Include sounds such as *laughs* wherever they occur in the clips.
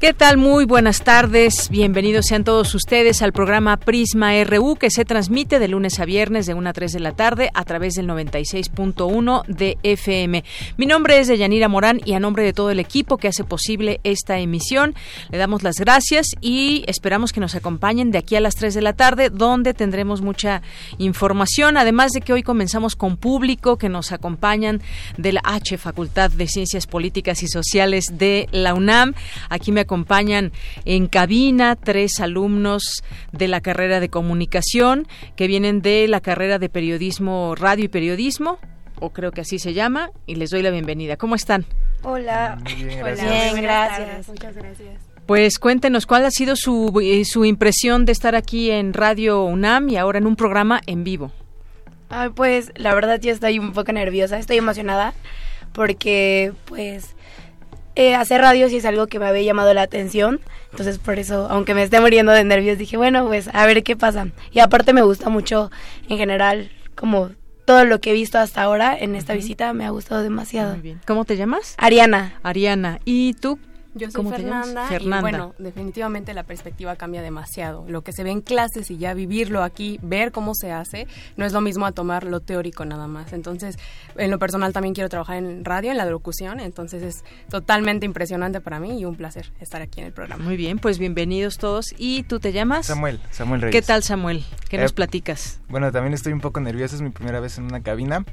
¿Qué tal? Muy buenas tardes. Bienvenidos sean todos ustedes al programa Prisma RU que se transmite de lunes a viernes de 1 a 3 de la tarde a través del 96.1 de FM. Mi nombre es Deyanira Morán y a nombre de todo el equipo que hace posible esta emisión, le damos las gracias y esperamos que nos acompañen de aquí a las 3 de la tarde donde tendremos mucha información, además de que hoy comenzamos con público que nos acompañan de la H Facultad de Ciencias Políticas y Sociales de la UNAM. Aquí me acompañan en cabina tres alumnos de la carrera de comunicación que vienen de la carrera de periodismo, radio y periodismo, o creo que así se llama, y les doy la bienvenida. ¿Cómo están? Hola. Bien, gracias. Bien, gracias. Muchas gracias. Pues cuéntenos cuál ha sido su, eh, su impresión de estar aquí en Radio UNAM y ahora en un programa en vivo. Ay, pues la verdad ya estoy un poco nerviosa, estoy emocionada porque pues eh, hacer radio sí es algo que me había llamado la atención. Entonces, por eso, aunque me esté muriendo de nervios, dije, bueno, pues a ver qué pasa. Y aparte me gusta mucho, en general, como todo lo que he visto hasta ahora en esta visita, me ha gustado demasiado. Muy bien. ¿Cómo te llamas? Ariana. Ariana. ¿Y tú? Yo soy. Fernanda, Fernanda. y bueno, definitivamente la perspectiva cambia demasiado. Lo que se ve en clases y ya vivirlo aquí, ver cómo se hace, no es lo mismo a tomar lo teórico nada más. Entonces, en lo personal también quiero trabajar en radio, en la locución, entonces es totalmente impresionante para mí y un placer estar aquí en el programa. Muy bien, pues bienvenidos todos. ¿Y tú te llamas? Samuel, Samuel Reyes. ¿Qué tal, Samuel? ¿Qué Eh, nos platicas? Bueno, también estoy un poco nervioso, es mi primera vez en una cabina,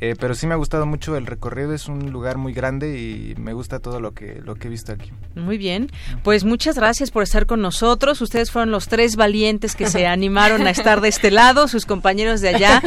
eh, pero sí me ha gustado mucho el recorrido, es un lugar muy grande y me gusta todo lo que, lo que he visto aquí. Muy bien, pues muchas gracias por estar con nosotros. Ustedes fueron los tres valientes que se *laughs* animaron a estar de este lado. Sus compañeros de allá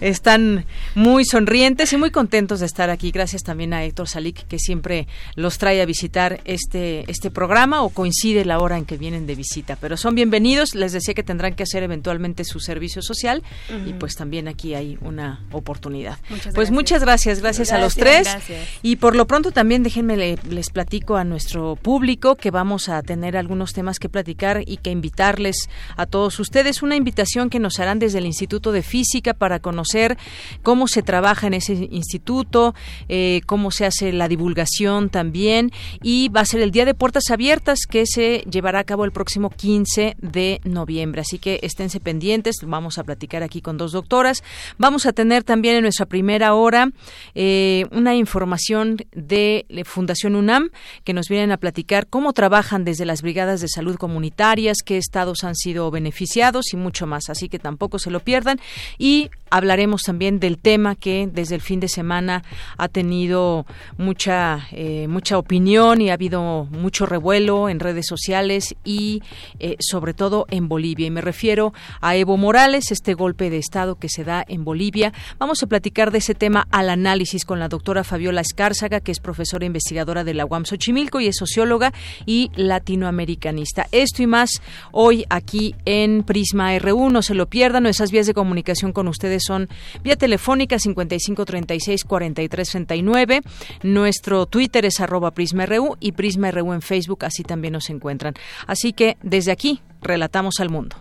están muy sonrientes y muy contentos de estar aquí. Gracias también a Héctor Salik que siempre los trae a visitar este este programa o coincide la hora en que vienen de visita. Pero son bienvenidos. Les decía que tendrán que hacer eventualmente su servicio social y pues también aquí hay una oportunidad. Muchas pues gracias. muchas gracias, gracias, a los tres. gracias. Y por lo pronto también déjenme le- les platico a nuestro público que vamos a tener algunos temas que platicar y que invitarles a todos ustedes. Una invitación que nos harán desde el Instituto de Física para conocer cómo se trabaja en ese instituto, eh, cómo se hace la divulgación también. Y va a ser el Día de Puertas Abiertas que se llevará a cabo el próximo 15 de noviembre. Así que esténse pendientes. Vamos a platicar aquí con dos doctoras. Vamos a tener también en nuestra primera hora eh, una información de la Fundación UNAM que nos vienen a platicar cómo trabajan desde las brigadas de salud comunitarias, qué estados han sido beneficiados y mucho más. Así que tampoco se lo pierdan. Y hablaremos también del tema que desde el fin de semana ha tenido mucha eh, mucha opinión y ha habido mucho revuelo en redes sociales y eh, sobre todo en Bolivia. Y me refiero a Evo Morales, este golpe de Estado que se da en Bolivia. Vamos a platicar de ese tema al análisis con la doctora Fabiola Escárzaga, que es profesora investigadora de la UAM Xochimilco y es socióloga y latinoamericanista. Esto y más hoy aquí en Prisma RU. No se lo pierdan. Nuestras vías de comunicación con ustedes son vía telefónica 5536 4339. Nuestro Twitter es arroba Prisma RU y Prisma RU en Facebook. Así también nos encuentran. Así que desde aquí relatamos al mundo.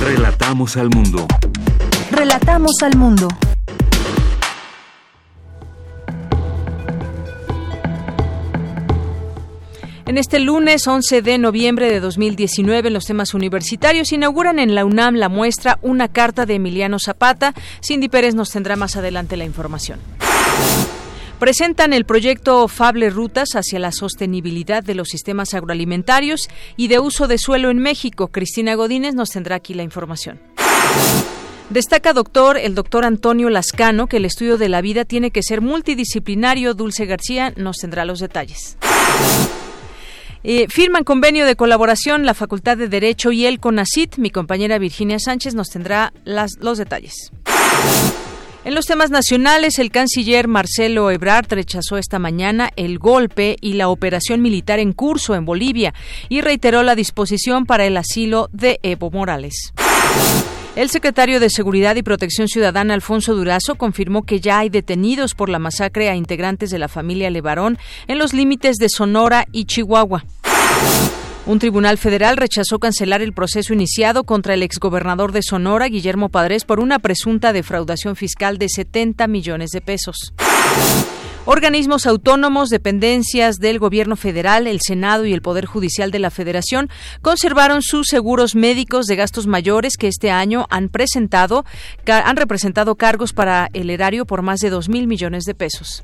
Relatamos al mundo. Relatamos al mundo. En este lunes 11 de noviembre de 2019, en los temas universitarios, inauguran en la UNAM la muestra Una carta de Emiliano Zapata. Cindy Pérez nos tendrá más adelante la información. Presentan el proyecto Fable Rutas hacia la sostenibilidad de los sistemas agroalimentarios y de uso de suelo en México. Cristina Godínez nos tendrá aquí la información. Destaca doctor el doctor Antonio Lascano que el estudio de la vida tiene que ser multidisciplinario. Dulce García nos tendrá los detalles. Eh, firman convenio de colaboración la Facultad de Derecho y el CONACIT. Mi compañera Virginia Sánchez nos tendrá los detalles. En los temas nacionales, el canciller Marcelo Ebrard rechazó esta mañana el golpe y la operación militar en curso en Bolivia y reiteró la disposición para el asilo de Evo Morales. El secretario de Seguridad y Protección Ciudadana, Alfonso Durazo, confirmó que ya hay detenidos por la masacre a integrantes de la familia Levarón en los límites de Sonora y Chihuahua. Un tribunal federal rechazó cancelar el proceso iniciado contra el exgobernador de Sonora, Guillermo Padres, por una presunta defraudación fiscal de 70 millones de pesos. Organismos autónomos, dependencias del Gobierno federal, el Senado y el Poder Judicial de la Federación conservaron sus seguros médicos de gastos mayores que este año han presentado, han representado cargos para el erario por más de dos mil millones de pesos.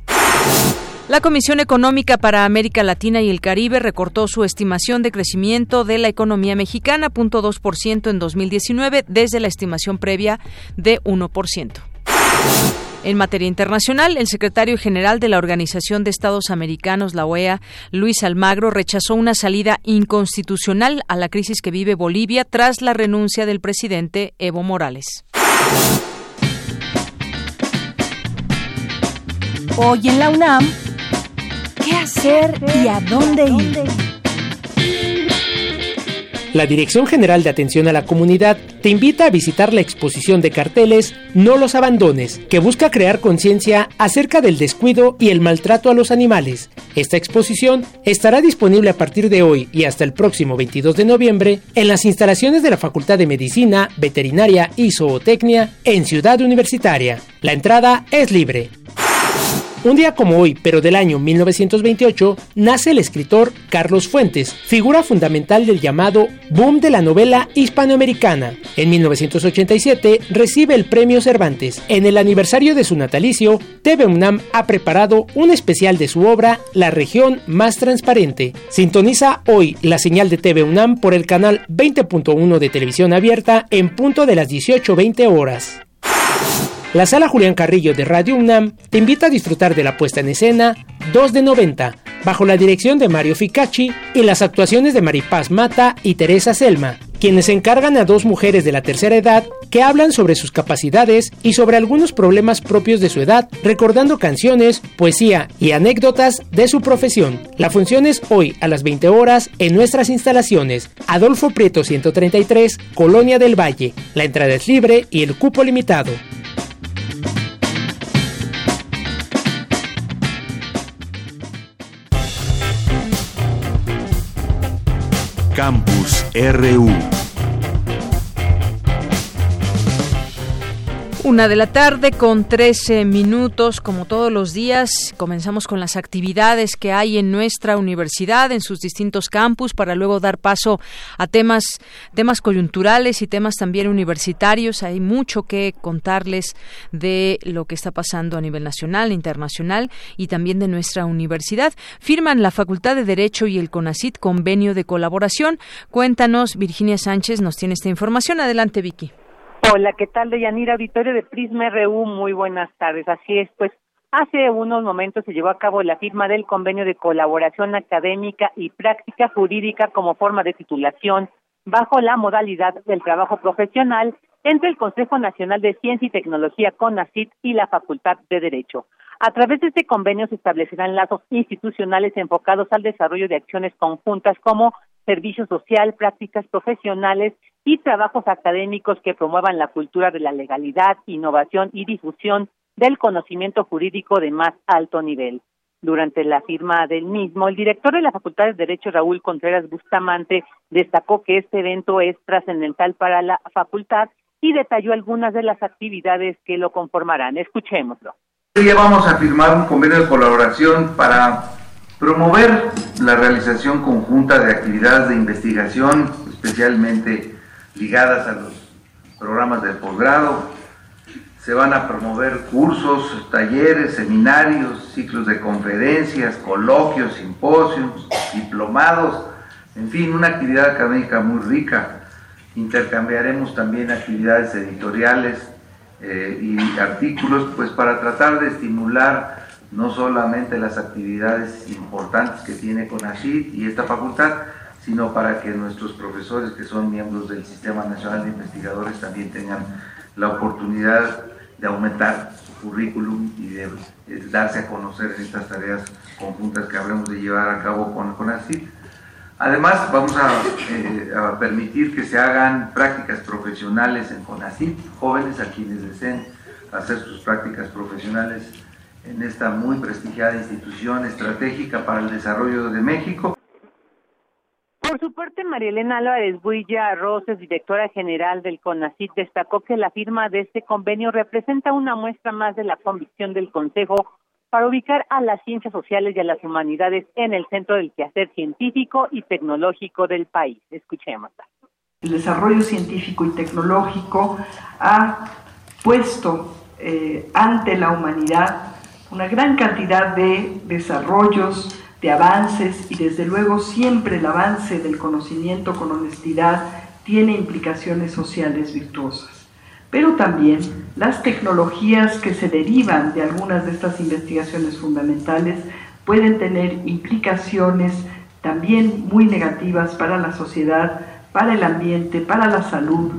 La Comisión Económica para América Latina y el Caribe recortó su estimación de crecimiento de la economía mexicana, 0.2% en 2019, desde la estimación previa de 1%. En materia internacional, el secretario general de la Organización de Estados Americanos, la OEA, Luis Almagro, rechazó una salida inconstitucional a la crisis que vive Bolivia tras la renuncia del presidente Evo Morales. Hoy en la UNAM, ¿Qué hacer y a dónde ir? La Dirección General de Atención a la Comunidad te invita a visitar la exposición de carteles No los abandones, que busca crear conciencia acerca del descuido y el maltrato a los animales. Esta exposición estará disponible a partir de hoy y hasta el próximo 22 de noviembre en las instalaciones de la Facultad de Medicina, Veterinaria y Zootecnia en Ciudad Universitaria. La entrada es libre. Un día como hoy, pero del año 1928, nace el escritor Carlos Fuentes, figura fundamental del llamado boom de la novela hispanoamericana. En 1987 recibe el premio Cervantes. En el aniversario de su natalicio, TV UNAM ha preparado un especial de su obra La región más transparente. Sintoniza hoy la señal de TV UNAM por el canal 20.1 de televisión abierta en punto de las 18.20 horas. La sala Julián Carrillo de Radio UNAM te invita a disfrutar de la puesta en escena 2 de 90, bajo la dirección de Mario Ficacci y las actuaciones de Maripaz Mata y Teresa Selma, quienes encargan a dos mujeres de la tercera edad que hablan sobre sus capacidades y sobre algunos problemas propios de su edad, recordando canciones, poesía y anécdotas de su profesión. La función es hoy a las 20 horas en nuestras instalaciones, Adolfo Prieto 133, Colonia del Valle. La entrada es libre y el cupo limitado. Campus RU. Una de la tarde con 13 minutos, como todos los días, comenzamos con las actividades que hay en nuestra universidad, en sus distintos campus, para luego dar paso a temas, temas coyunturales y temas también universitarios. Hay mucho que contarles de lo que está pasando a nivel nacional, internacional y también de nuestra universidad. Firman la Facultad de Derecho y el CONACIT convenio de colaboración. Cuéntanos, Virginia Sánchez nos tiene esta información. Adelante, Vicky. Hola, ¿qué tal, Deyanira? Auditorio de Prisma RU, muy buenas tardes. Así es, pues hace unos momentos se llevó a cabo la firma del convenio de colaboración académica y práctica jurídica como forma de titulación bajo la modalidad del trabajo profesional entre el Consejo Nacional de Ciencia y Tecnología CONACIT y la Facultad de Derecho. A través de este convenio se establecerán lazos institucionales enfocados al desarrollo de acciones conjuntas como servicio social, prácticas profesionales y trabajos académicos que promuevan la cultura de la legalidad, innovación y difusión del conocimiento jurídico de más alto nivel. Durante la firma del mismo, el director de la Facultad de Derecho, Raúl Contreras Bustamante, destacó que este evento es trascendental para la facultad y detalló algunas de las actividades que lo conformarán. Escuchémoslo. Ya vamos a firmar un convenio de colaboración para promover la realización conjunta de actividades de investigación, especialmente ligadas a los programas del posgrado. Se van a promover cursos, talleres, seminarios, ciclos de conferencias, coloquios, simposios, diplomados, en fin, una actividad académica muy rica. Intercambiaremos también actividades editoriales eh, y artículos, pues para tratar de estimular no solamente las actividades importantes que tiene CONACYT y esta facultad, sino para que nuestros profesores que son miembros del Sistema Nacional de Investigadores también tengan la oportunidad de aumentar su currículum y de, darse a conocer en estas tareas conjuntas que habremos de llevar a cabo con CONACYT. Además, vamos eh, a, permitir que se hagan prácticas profesionales en CONACYT, jóvenes a quienes deseen hacer sus prácticas profesionales en esta muy prestigiada institución estratégica para el desarrollo de México. Por su parte, María Elena Álvarez Builla Roses, directora general del CONACIT, destacó que la firma de este convenio representa una muestra más de la convicción del Consejo para ubicar a las ciencias sociales y a las humanidades en el centro del quehacer científico y tecnológico del país. Escuchemos. El desarrollo científico y tecnológico ha puesto eh, ante la humanidad una gran cantidad de desarrollos de avances y desde luego siempre el avance del conocimiento con honestidad tiene implicaciones sociales virtuosas. Pero también las tecnologías que se derivan de algunas de estas investigaciones fundamentales pueden tener implicaciones también muy negativas para la sociedad, para el ambiente, para la salud,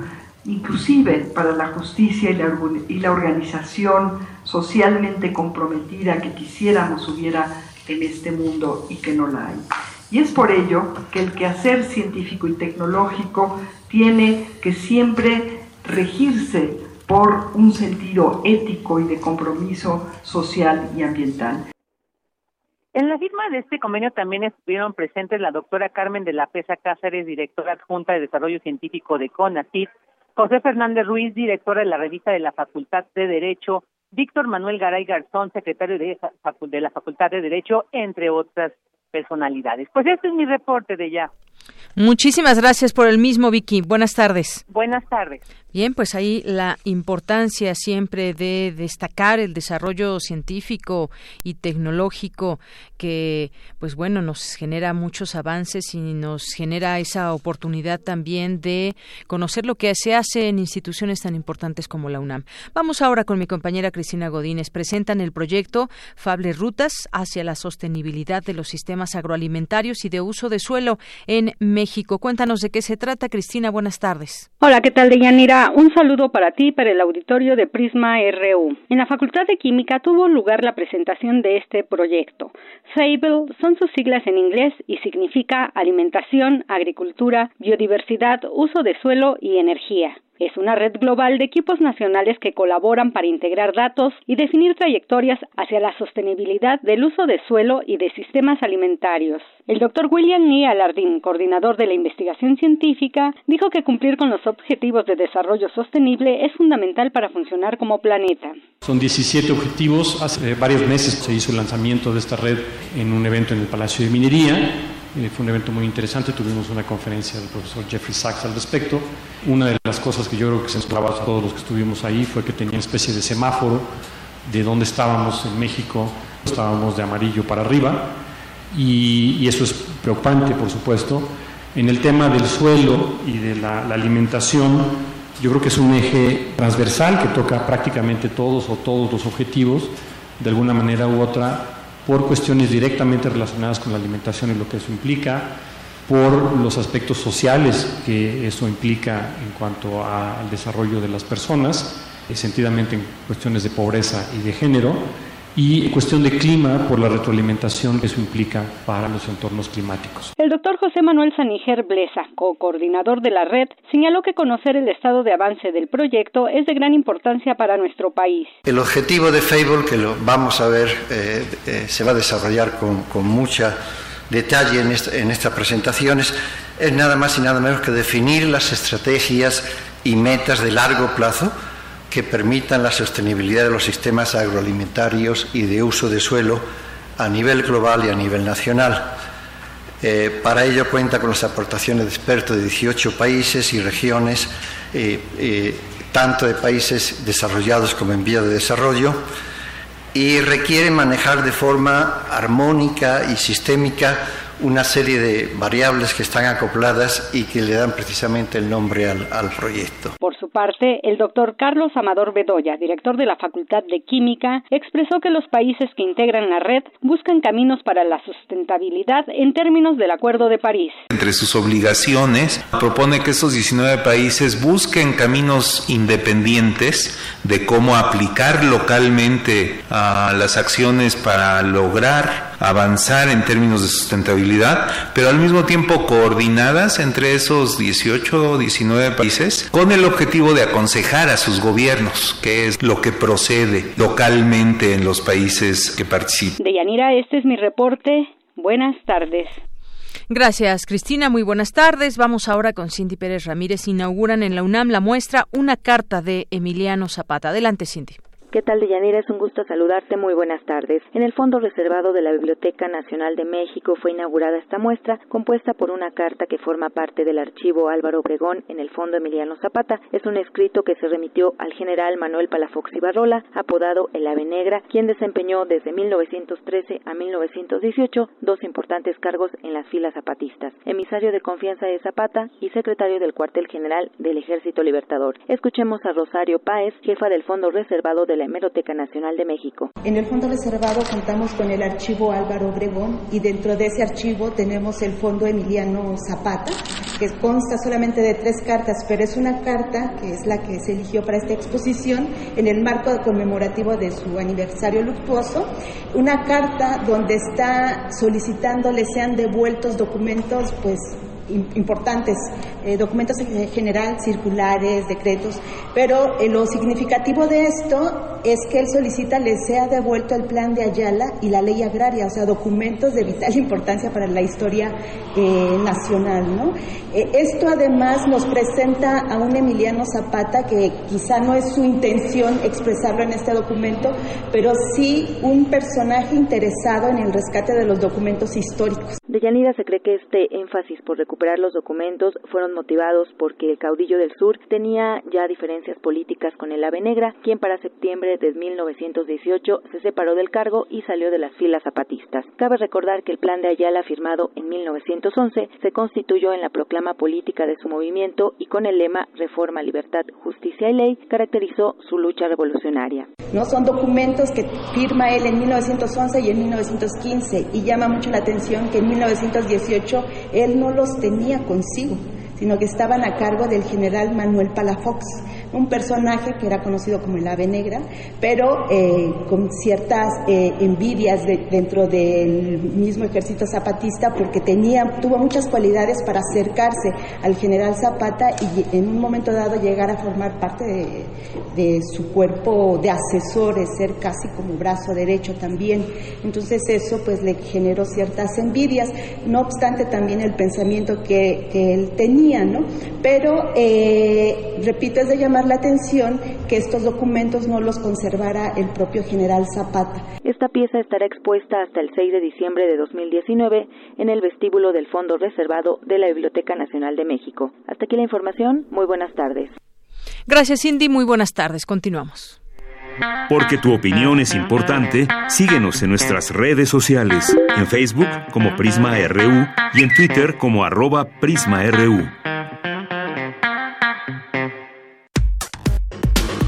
inclusive para la justicia y la, organización socialmente comprometida que quisiéramos hubiera en este mundo y que no la hay. Y es por ello que el quehacer científico y tecnológico tiene que siempre regirse por un sentido ético y de compromiso social y ambiental. En la firma de este convenio también estuvieron presentes la doctora Carmen de la Pesa Cáceres, directora adjunta de Desarrollo Científico de CONACYT, José Fernández Ruiz, directora de la revista de la Facultad de Derecho, Víctor Manuel Garay Garzón, secretario de, de la Facultad de Derecho, entre otras personalidades. Pues este es mi reporte de ya. Muchísimas gracias por el mismo, Vicky. Buenas tardes. Buenas tardes. Bien, pues ahí la importancia siempre de destacar el desarrollo científico y tecnológico que, pues bueno, nos genera muchos avances y nos genera esa oportunidad también de conocer lo que se hace en instituciones tan importantes como la UNAM. Vamos ahora con mi compañera Cristina Godínez. Presentan el proyecto Fable Rutas hacia la sostenibilidad de los sistemas agroalimentarios y de uso de suelo en México. Cuéntanos de qué se trata, Cristina. Buenas tardes. Hola, ¿qué tal, Deyanira? Un saludo para ti y para el auditorio de Prisma RU. En la Facultad de Química tuvo lugar la presentación de este proyecto. FABLE son sus siglas en inglés y significa alimentación, agricultura, biodiversidad, uso de suelo y energía. Es una red global de equipos nacionales que colaboran para integrar datos y definir trayectorias hacia la sostenibilidad del uso de suelo y de sistemas alimentarios. El doctor William Lee Alardín, coordinador de la investigación científica, dijo que cumplir con los objetivos de desarrollo sostenible es fundamental para funcionar como planeta. Son 17 objetivos. Hace varios meses se hizo el lanzamiento de esta red en un evento en el Palacio de Minería eh, fue un evento muy interesante, tuvimos una conferencia del profesor Jeffrey Sachs al respecto. Una de las cosas que yo creo que se nos a todos los que estuvimos ahí fue que tenía una especie de semáforo de dónde estábamos en México, estábamos de amarillo para arriba y, eso es preocupante, por supuesto. En el tema del suelo y de la, la alimentación, yo creo que es un eje transversal que toca prácticamente todos o todos los objetivos, de alguna manera u otra por cuestiones directamente relacionadas con la alimentación y lo que eso implica, por los aspectos sociales que eso implica en cuanto al desarrollo de las personas, sentidamente en cuestiones de pobreza y de género, y cuestión de clima por la retroalimentación que eso implica para los entornos climáticos. El doctor José Manuel Saniger Blesa, co-coordinador de la red, señaló que conocer el estado de avance del proyecto es de gran importancia para nuestro país. El objetivo de Fable, que lo vamos a ver, eh, eh, se va a desarrollar con, con mucha detalle en, en estas presentaciones, es nada más y nada menos que definir las estrategias y metas de largo plazo que permitan la sostenibilidad de los sistemas agroalimentarios y de uso de suelo a nivel global y a nivel nacional. Eh, para ello cuenta con las aportaciones de expertos de 18 países y regiones, eh, eh, tanto de países desarrollados como en vía de desarrollo, y requiere manejar de forma armónica y sistémica una serie de variables que están acopladas y que le dan precisamente el nombre al, al proyecto. Por su parte, el doctor Carlos Amador Bedoya, director de la Facultad de Química, expresó que los países que integran la red buscan caminos para la sustentabilidad en términos del Acuerdo de París. Entre sus obligaciones, propone que estos 19 países busquen caminos independientes de cómo aplicar localmente a las acciones para lograr avanzar en términos de sustentabilidad, pero al mismo tiempo coordinadas entre esos 18 o 19 países con el objetivo de aconsejar a sus gobiernos qué es lo que procede localmente en los países que participan. De Yanira, este es mi reporte. Buenas tardes. Gracias, Cristina. Muy buenas tardes. Vamos ahora con Cindy Pérez Ramírez. Inauguran en la UNAM la muestra Una carta de Emiliano Zapata. Adelante, Cindy. ¿Qué tal, Deyanira? Es un gusto saludarte. Muy buenas tardes. En el fondo reservado de la Biblioteca Nacional de México fue inaugurada esta muestra, compuesta por una carta que forma parte del archivo Álvaro Obregón en el Fondo Emiliano Zapata. Es un escrito que se remitió al general Manuel Palafox Ibarrola, apodado El Ave Negra, quien desempeñó desde 1913 a 1918 dos importantes cargos en las filas zapatistas, emisario de confianza de Zapata y secretario del cuartel general del Ejército Libertador. Escuchemos a Rosario Páez, jefa del Fondo Reservado de la Hemeroteca Nacional de México. En el fondo reservado contamos con el archivo Álvaro Obregón y dentro de ese archivo tenemos el fondo Emiliano Zapata, que consta solamente de tres cartas, pero es una carta que es la que se eligió para esta exposición en el marco conmemorativo de su aniversario luctuoso, una carta donde está solicitándole sean devueltos documentos pues importantes, eh, documentos en general, circulares, decretos, pero eh, lo significativo de esto es que él solicita le sea devuelto el plan de Ayala y la ley agraria, o sea, documentos de vital *laughs* importancia para la historia eh, nacional. ¿no? esto además nos presenta a un Emiliano Zapata que quizá no es su intención expresarlo en este documento, pero sí un personaje interesado en el rescate de los documentos históricos. De Yanira se cree que este énfasis por recuperar los documentos fueron motivados porque el caudillo del sur tenía ya diferencias políticas con el Ave Negra, quien para septiembre de 1918 se separó del cargo y salió de las filas zapatistas. Cabe recordar que el plan de Ayala firmado en 1911 se constituyó en la proclama política de su movimiento y con el lema Reforma, Libertad, Justicia y Ley caracterizó su lucha revolucionaria. No son documentos que firma él en 1911 y en 1915 y llama mucho la atención que en 1918 él no los tenía consigo, sino que estaban a cargo del general Manuel Palafox, un personaje que era conocido como el ave negra, pero eh, con ciertas eh, envidias dentro del mismo ejército zapatista porque tenía, tuvo muchas cualidades para acercarse al general Zapata y en un momento dado llegar a formar parte de, su cuerpo de asesores, ser casi como brazo derecho también. Entonces eso pues le generó ciertas envidias, no obstante también el pensamiento que, que él tenía, ¿no? Pero, eh, repito, es de llamar la atención que estos documentos no los conservara el propio general Zapata. Esta pieza estará expuesta hasta el 6 de diciembre de 2019 en el vestíbulo del Fondo Reservado de la Biblioteca Nacional de México. Hasta aquí la información. Muy buenas tardes. Gracias, Cindy. Muy buenas tardes. Continuamos. Porque tu opinión es importante, síguenos en nuestras redes sociales, en Facebook como Prisma RU y en Twitter como arroba PrismaRU.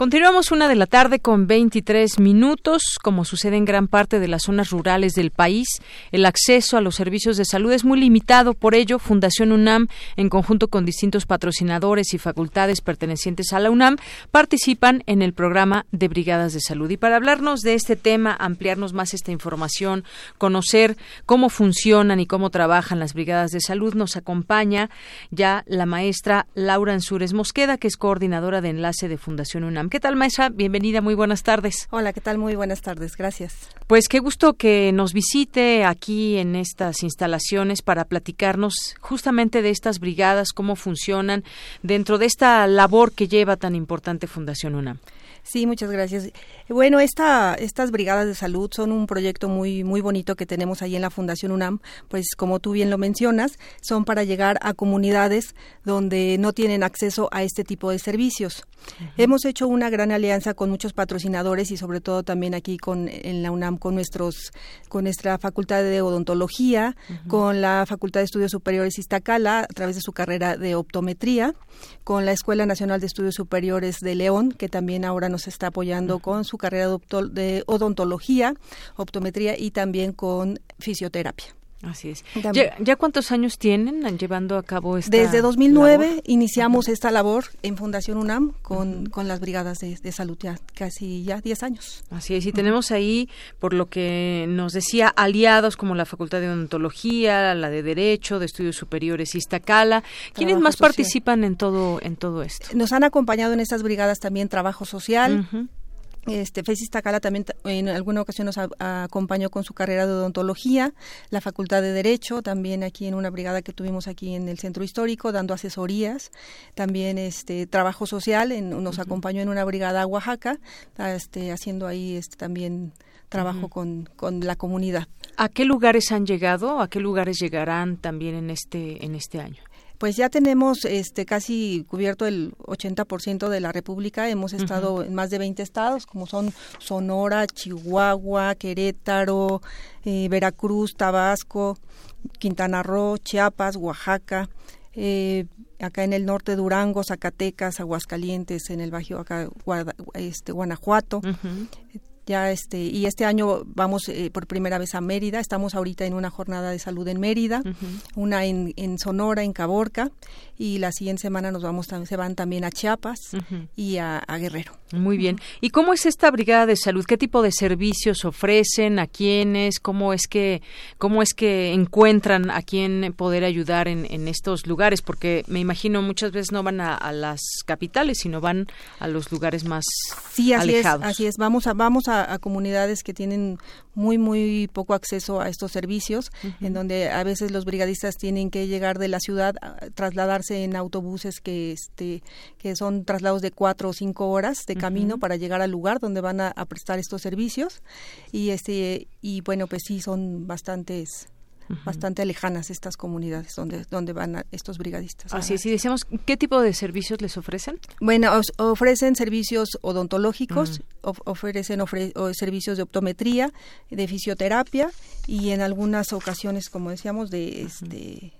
Continuamos una de la tarde con 23 minutos. Como sucede en gran parte de las zonas rurales del país, el acceso a los servicios de salud es muy limitado. Por ello, Fundación UNAM, en conjunto con distintos patrocinadores y facultades pertenecientes a la UNAM, participan en el programa de Brigadas de Salud. Y para hablarnos de este tema, ampliarnos más esta información, conocer cómo funcionan y cómo trabajan las Brigadas de Salud, nos acompaña ya la maestra Laura Ansúrez Mosqueda, que es coordinadora de enlace de Fundación UNAM. ¿Qué tal, maestra? Bienvenida, muy buenas tardes. Hola, ¿qué tal? Muy buenas tardes, gracias. Pues qué gusto que nos visite aquí en estas instalaciones para platicarnos justamente de estas brigadas, cómo funcionan dentro de esta labor que lleva tan importante Fundación UNAM. Sí, muchas gracias. Bueno, esta, estas brigadas de salud son un proyecto muy, muy bonito que tenemos ahí en la Fundación UNAM, pues como tú bien lo mencionas, son para llegar a comunidades donde no tienen acceso a este tipo de servicios. Hemos hecho una gran alianza con muchos patrocinadores y sobre todo también aquí con en la UNAM con nuestros con nuestra Facultad de Odontología, con la Facultad de Estudios Superiores Iztacala a través de su carrera de optometría, con la Escuela Nacional de Estudios Superiores de León, que también ahora nos está apoyando con su carrera de odontología, optometría y también con fisioterapia. Así es. ¿Ya, cuántos años tienen llevando a cabo esta Desde 2009 iniciamos esta labor en Fundación UNAM con, con las brigadas de, salud, ya casi ya 10 años. Así es, y tenemos ahí, por lo que nos decía, aliados como la Facultad de Odontología, la de Derecho, de Estudios Superiores Iztacala. ¿Quiénes más participan en todo, en todo esto? Nos han acompañado en estas brigadas también Trabajo Social, este, Fesis Tacala también en alguna ocasión nos acompañó con su carrera de odontología, la Facultad de Derecho, también aquí en una brigada que tuvimos aquí en el Centro Histórico, dando asesorías, también este trabajo social, nos acompañó en una brigada a Oaxaca, este, haciendo ahí este, también trabajo con, con la comunidad. ¿A qué lugares han llegado? ¿A qué lugares llegarán también en este, en este año? Pues ya tenemos este casi cubierto el 80% de la República. Hemos estado en más de 20 estados, como son Sonora, Chihuahua, Querétaro, eh, Veracruz, Tabasco, Quintana Roo, Chiapas, Oaxaca. Eh, acá en el norte Durango, Zacatecas, Aguascalientes, en el Bajo acá este, Guanajuato, ya este y este año vamos eh, por primera vez a Mérida. Estamos ahorita en una jornada de salud en Mérida una en, en, Sonora en Caborca y la siguiente semana nos vamos se van también a Chiapas y a, Guerrero. Muy bien. Y cómo es esta brigada de salud qué tipo de servicios ofrecen a quiénes cómo es que cómo es que encuentran a quién poder ayudar en, en estos lugares porque me imagino muchas veces no van a, las capitales sino van a los lugares más sí así alejados. es así es. Vamos a vamos a a, comunidades que tienen muy, muy poco acceso a estos servicios, en donde a veces los brigadistas tienen que llegar de la ciudad, trasladarse en autobuses que, este, que son traslados de cuatro o cinco horas de camino para llegar al lugar donde van a, prestar estos servicios. Y, este, y bueno, pues sí, son bastantes bastante lejanas estas comunidades donde, donde van estos brigadistas. Así es, y decíamos, ¿qué tipo de servicios les ofrecen? Bueno, ofrecen servicios odontológicos, ofrecen servicios de optometría, de fisioterapia y en algunas ocasiones, como decíamos, de este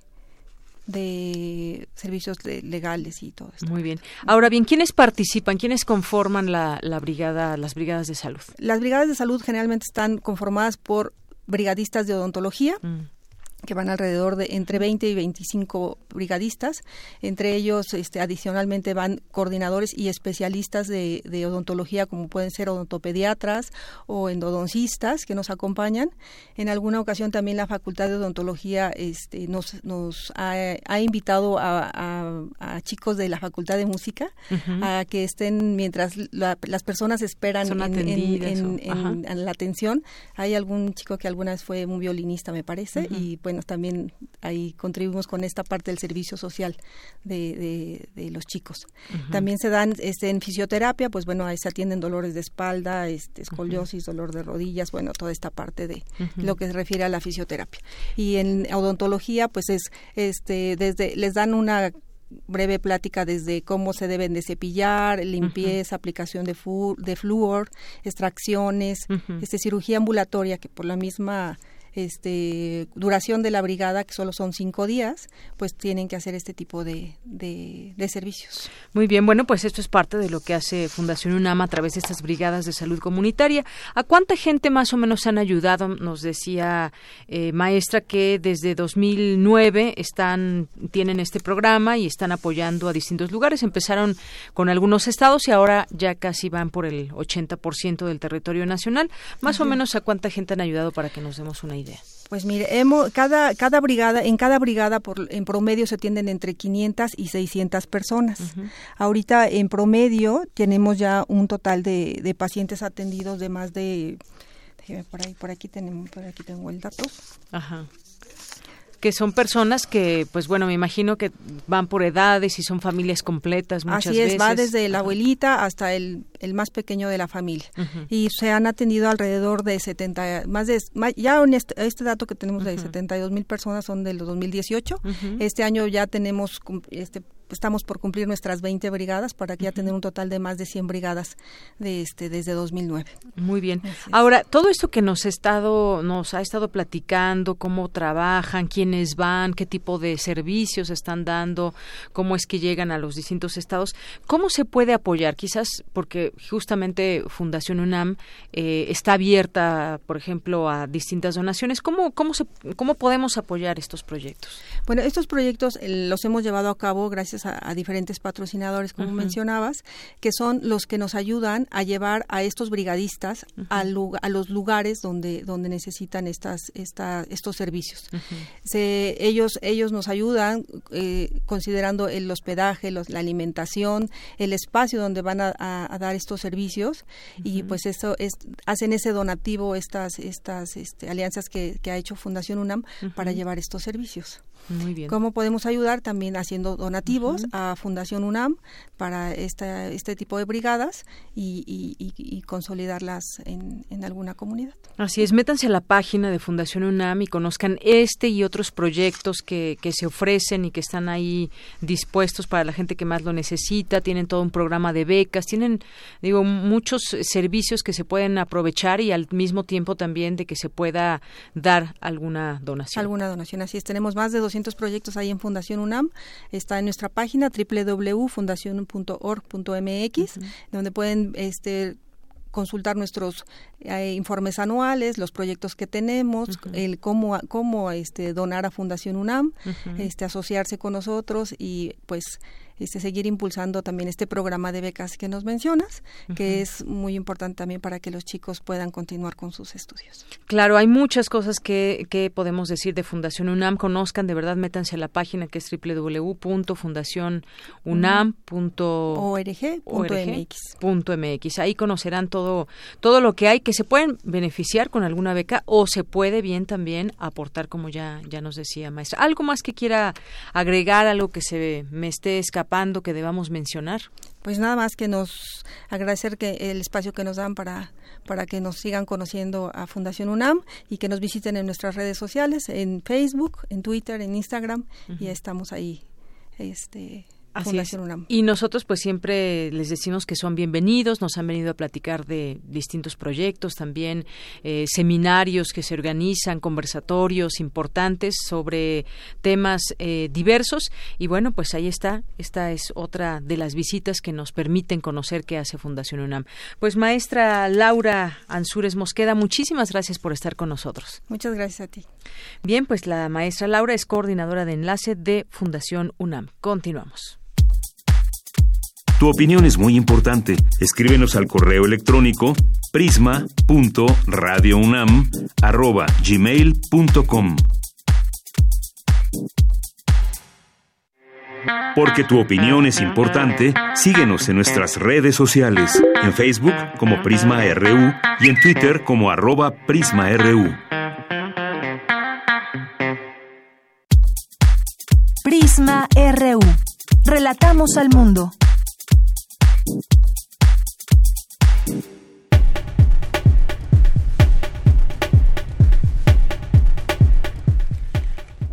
de servicios legales y todo esto. Muy bien. Ahora bien, ¿quiénes participan? ¿Quiénes conforman la, la brigada, las brigadas de salud? Las brigadas de salud generalmente están conformadas por brigadistas de odontología, mm que van alrededor de entre 20 y 25 brigadistas. Entre ellos, este, adicionalmente, van coordinadores y especialistas de, odontología, como pueden ser odontopediatras o endodoncistas que nos acompañan. En alguna ocasión también la Facultad de Odontología este, nos, nos ha, invitado a, chicos de la Facultad de Música a que estén mientras las personas esperan en, la atención. Hay algún chico que alguna vez fue un violinista, me parece, y pues bueno, también ahí contribuimos con esta parte del servicio social de, de, los chicos. También se dan este, en fisioterapia, pues bueno, ahí se atienden dolores de espalda, este, escoliosis, dolor de rodillas, bueno, toda esta parte de lo que se refiere a la fisioterapia. Y en odontología, pues es, este, desde, les dan una breve plática desde cómo se deben de cepillar, limpieza, aplicación de, de flúor, extracciones, este, cirugía ambulatoria que por la misma este, duración de la brigada, que solo son cinco días, pues tienen que hacer este tipo de, de, servicios. Muy bien, bueno, pues esto es parte de lo que hace Fundación UNAM a través de estas brigadas de salud comunitaria. ¿A cuánta gente más o menos han ayudado? Nos decía eh, maestra que desde 2009 están tienen este programa y están apoyando a distintos lugares. Empezaron con algunos estados y ahora ya casi van por el 80% del territorio nacional. Más o menos a cuánta gente han ayudado para que nos demos una idea. Pues mire, hemos, cada, cada brigada, en cada brigada por, en promedio se atienden entre 500 y 600 personas. Ahorita en promedio tenemos ya un total de, de pacientes atendidos de más de, por ahí, por aquí tenemos, por aquí tengo el dato. Ajá. Que son personas que, pues bueno, me imagino que van por edades y son familias completas muchas Así es, va desde la abuelita hasta el el más pequeño de la familia. Y se han atendido alrededor de 70, más de, ya este, este, dato que tenemos de 72 mil personas son del 2018. Este año ya tenemos este estamos por cumplir nuestras 20 brigadas para que ya tener un total de más de 100 brigadas de este desde 2009. Muy bien. Ahora, todo esto que nos ha estado nos ha estado platicando, cómo trabajan, quiénes van, qué tipo de servicios están dando, cómo es que llegan a los distintos estados, ¿cómo se puede apoyar? Quizás porque justamente Fundación UNAM eh, está abierta, por ejemplo, a distintas donaciones. ¿Cómo cómo se cómo podemos apoyar estos proyectos? Bueno, estos proyectos eh, los hemos llevado a cabo gracias a, diferentes patrocinadores, como mencionabas, que son los que nos ayudan a llevar a estos brigadistas a, los lugares donde, donde necesitan estas, esta, estos servicios. ellos, ellos nos ayudan eh, considerando el hospedaje, la alimentación, el espacio donde van a, dar estos servicios y pues eso es, hacen ese donativo, estas, estas este, alianzas que, que, ha hecho Fundación UNAM para llevar estos servicios. Muy bien. ¿Cómo podemos ayudar? También haciendo donativos a Fundación UNAM para esta, este tipo de brigadas y, y, consolidarlas en, en, alguna comunidad. Así es, métanse a la página de Fundación UNAM y conozcan este y otros proyectos que, que se ofrecen y que están ahí dispuestos para la gente que más lo necesita. Tienen todo un programa de becas, tienen, digo, muchos servicios que se pueden aprovechar y al mismo tiempo también de que se pueda dar alguna donación. Alguna donación, así es. Tenemos más de 200 proyectos ahí en Fundación UNAM. Está en nuestra página www.fundacion.org.mx, donde pueden este consultar nuestros eh, informes anuales, los proyectos que tenemos, el cómo cómo este donar a Fundación UNAM, este asociarse con nosotros y pues este, seguir impulsando también este programa de becas que nos mencionas, que es muy importante también para que los chicos puedan continuar con sus estudios. Claro, hay muchas cosas que, que podemos decir de Fundación UNAM. Conozcan, de verdad, métanse a la página que es www.fundacionunam.org.mx. Ahí conocerán todo, todo lo que hay, que se pueden beneficiar con alguna beca o se puede bien también aportar, como ya, ya nos decía maestra. ¿Algo más que quiera agregar, algo que se me esté escapando? Que debamos mencionar? Pues nada más que nos agradecer que el espacio que nos dan para para que nos sigan conociendo a Fundación UNAM y que nos visiten en nuestras redes sociales, en Facebook, en Twitter, en Instagram y estamos ahí este y nosotros pues siempre les decimos que son bienvenidos, nos han venido a platicar de distintos proyectos, también eh, seminarios que se organizan, conversatorios importantes sobre temas eh, diversos y bueno pues ahí está, esta es otra de las visitas que nos permiten conocer qué hace Fundación UNAM. Pues maestra Laura Ansúrez Mosqueda, muchísimas gracias por estar con nosotros. Muchas gracias a ti. Bien, pues la maestra Laura es coordinadora de enlace de Fundación UNAM. Continuamos. Tu opinión es muy importante. Escríbenos al correo electrónico prisma.radiounam@gmail.com. Porque tu opinión es importante, síguenos en nuestras redes sociales, en Facebook como Prisma RU y en Twitter como arroba PrismaRU. Prisma RU. Relatamos al mundo.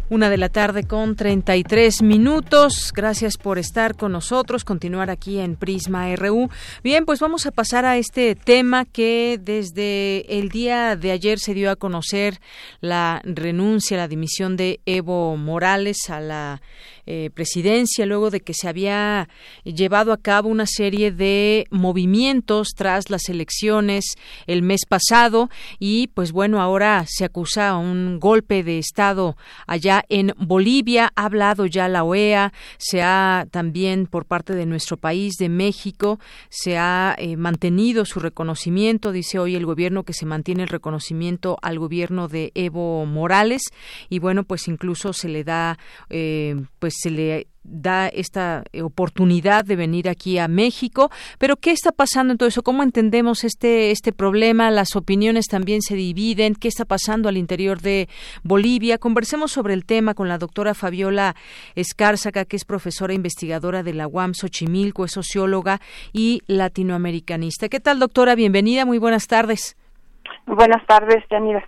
Una de la tarde con 33 minutos. Gracias por estar con nosotros, continuar aquí en Prisma RU. Bien, pues vamos a pasar a este tema que desde el día de ayer se dio a conocer la renuncia, la dimisión de Evo Morales a la eh, presidencia, luego de que se había llevado a cabo una serie de movimientos tras las elecciones el mes pasado y pues bueno, ahora se acusa un golpe de Estado allá en Bolivia. Ha hablado ya la OEA, se ha también por parte de nuestro país, de México, se ha eh, mantenido su reconocimiento, dice hoy el gobierno que se mantiene el reconocimiento al gobierno de Evo Morales y bueno, pues incluso se le da eh, pues se le da esta oportunidad de venir aquí a México. Pero ¿qué está pasando en todo eso? ¿Cómo entendemos este, este problema? Las opiniones también se dividen. ¿Qué está pasando al interior de Bolivia? Conversemos sobre el tema con la doctora Fabiola Escárzaga, que es profesora investigadora de la UAM Xochimilco, es socióloga y latinoamericanista. ¿Qué tal, doctora? Bienvenida, muy buenas tardes. Buenas tardes, Yanira.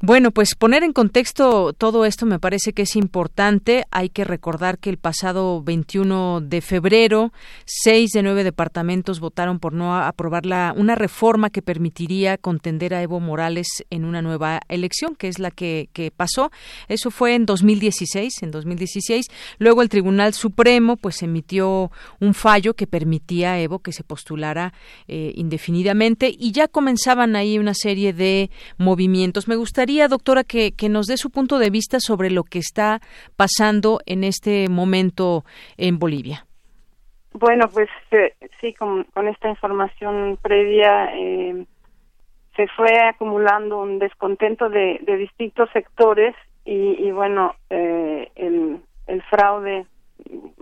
Bueno, pues poner en contexto todo esto me parece que es importante. Hay que recordar que el pasado 21 de febrero, seis de nueve departamentos votaron por no aprobar la, una reforma que permitiría contender a Evo Morales en una nueva elección, que es la que, que pasó. Eso fue en 2016, en 2016. Luego el Tribunal Supremo pues emitió un fallo que permitía a Evo que se postulara eh, indefinidamente y ya comenzaban ahí una serie de movimientos. Me gustaría doctora, que, nos dé su punto de vista sobre lo que está pasando en este momento en Bolivia. Bueno, pues eh, sí, con, esta información previa eh, se fue acumulando un descontento de, distintos sectores y, bueno, eh, el, el fraude,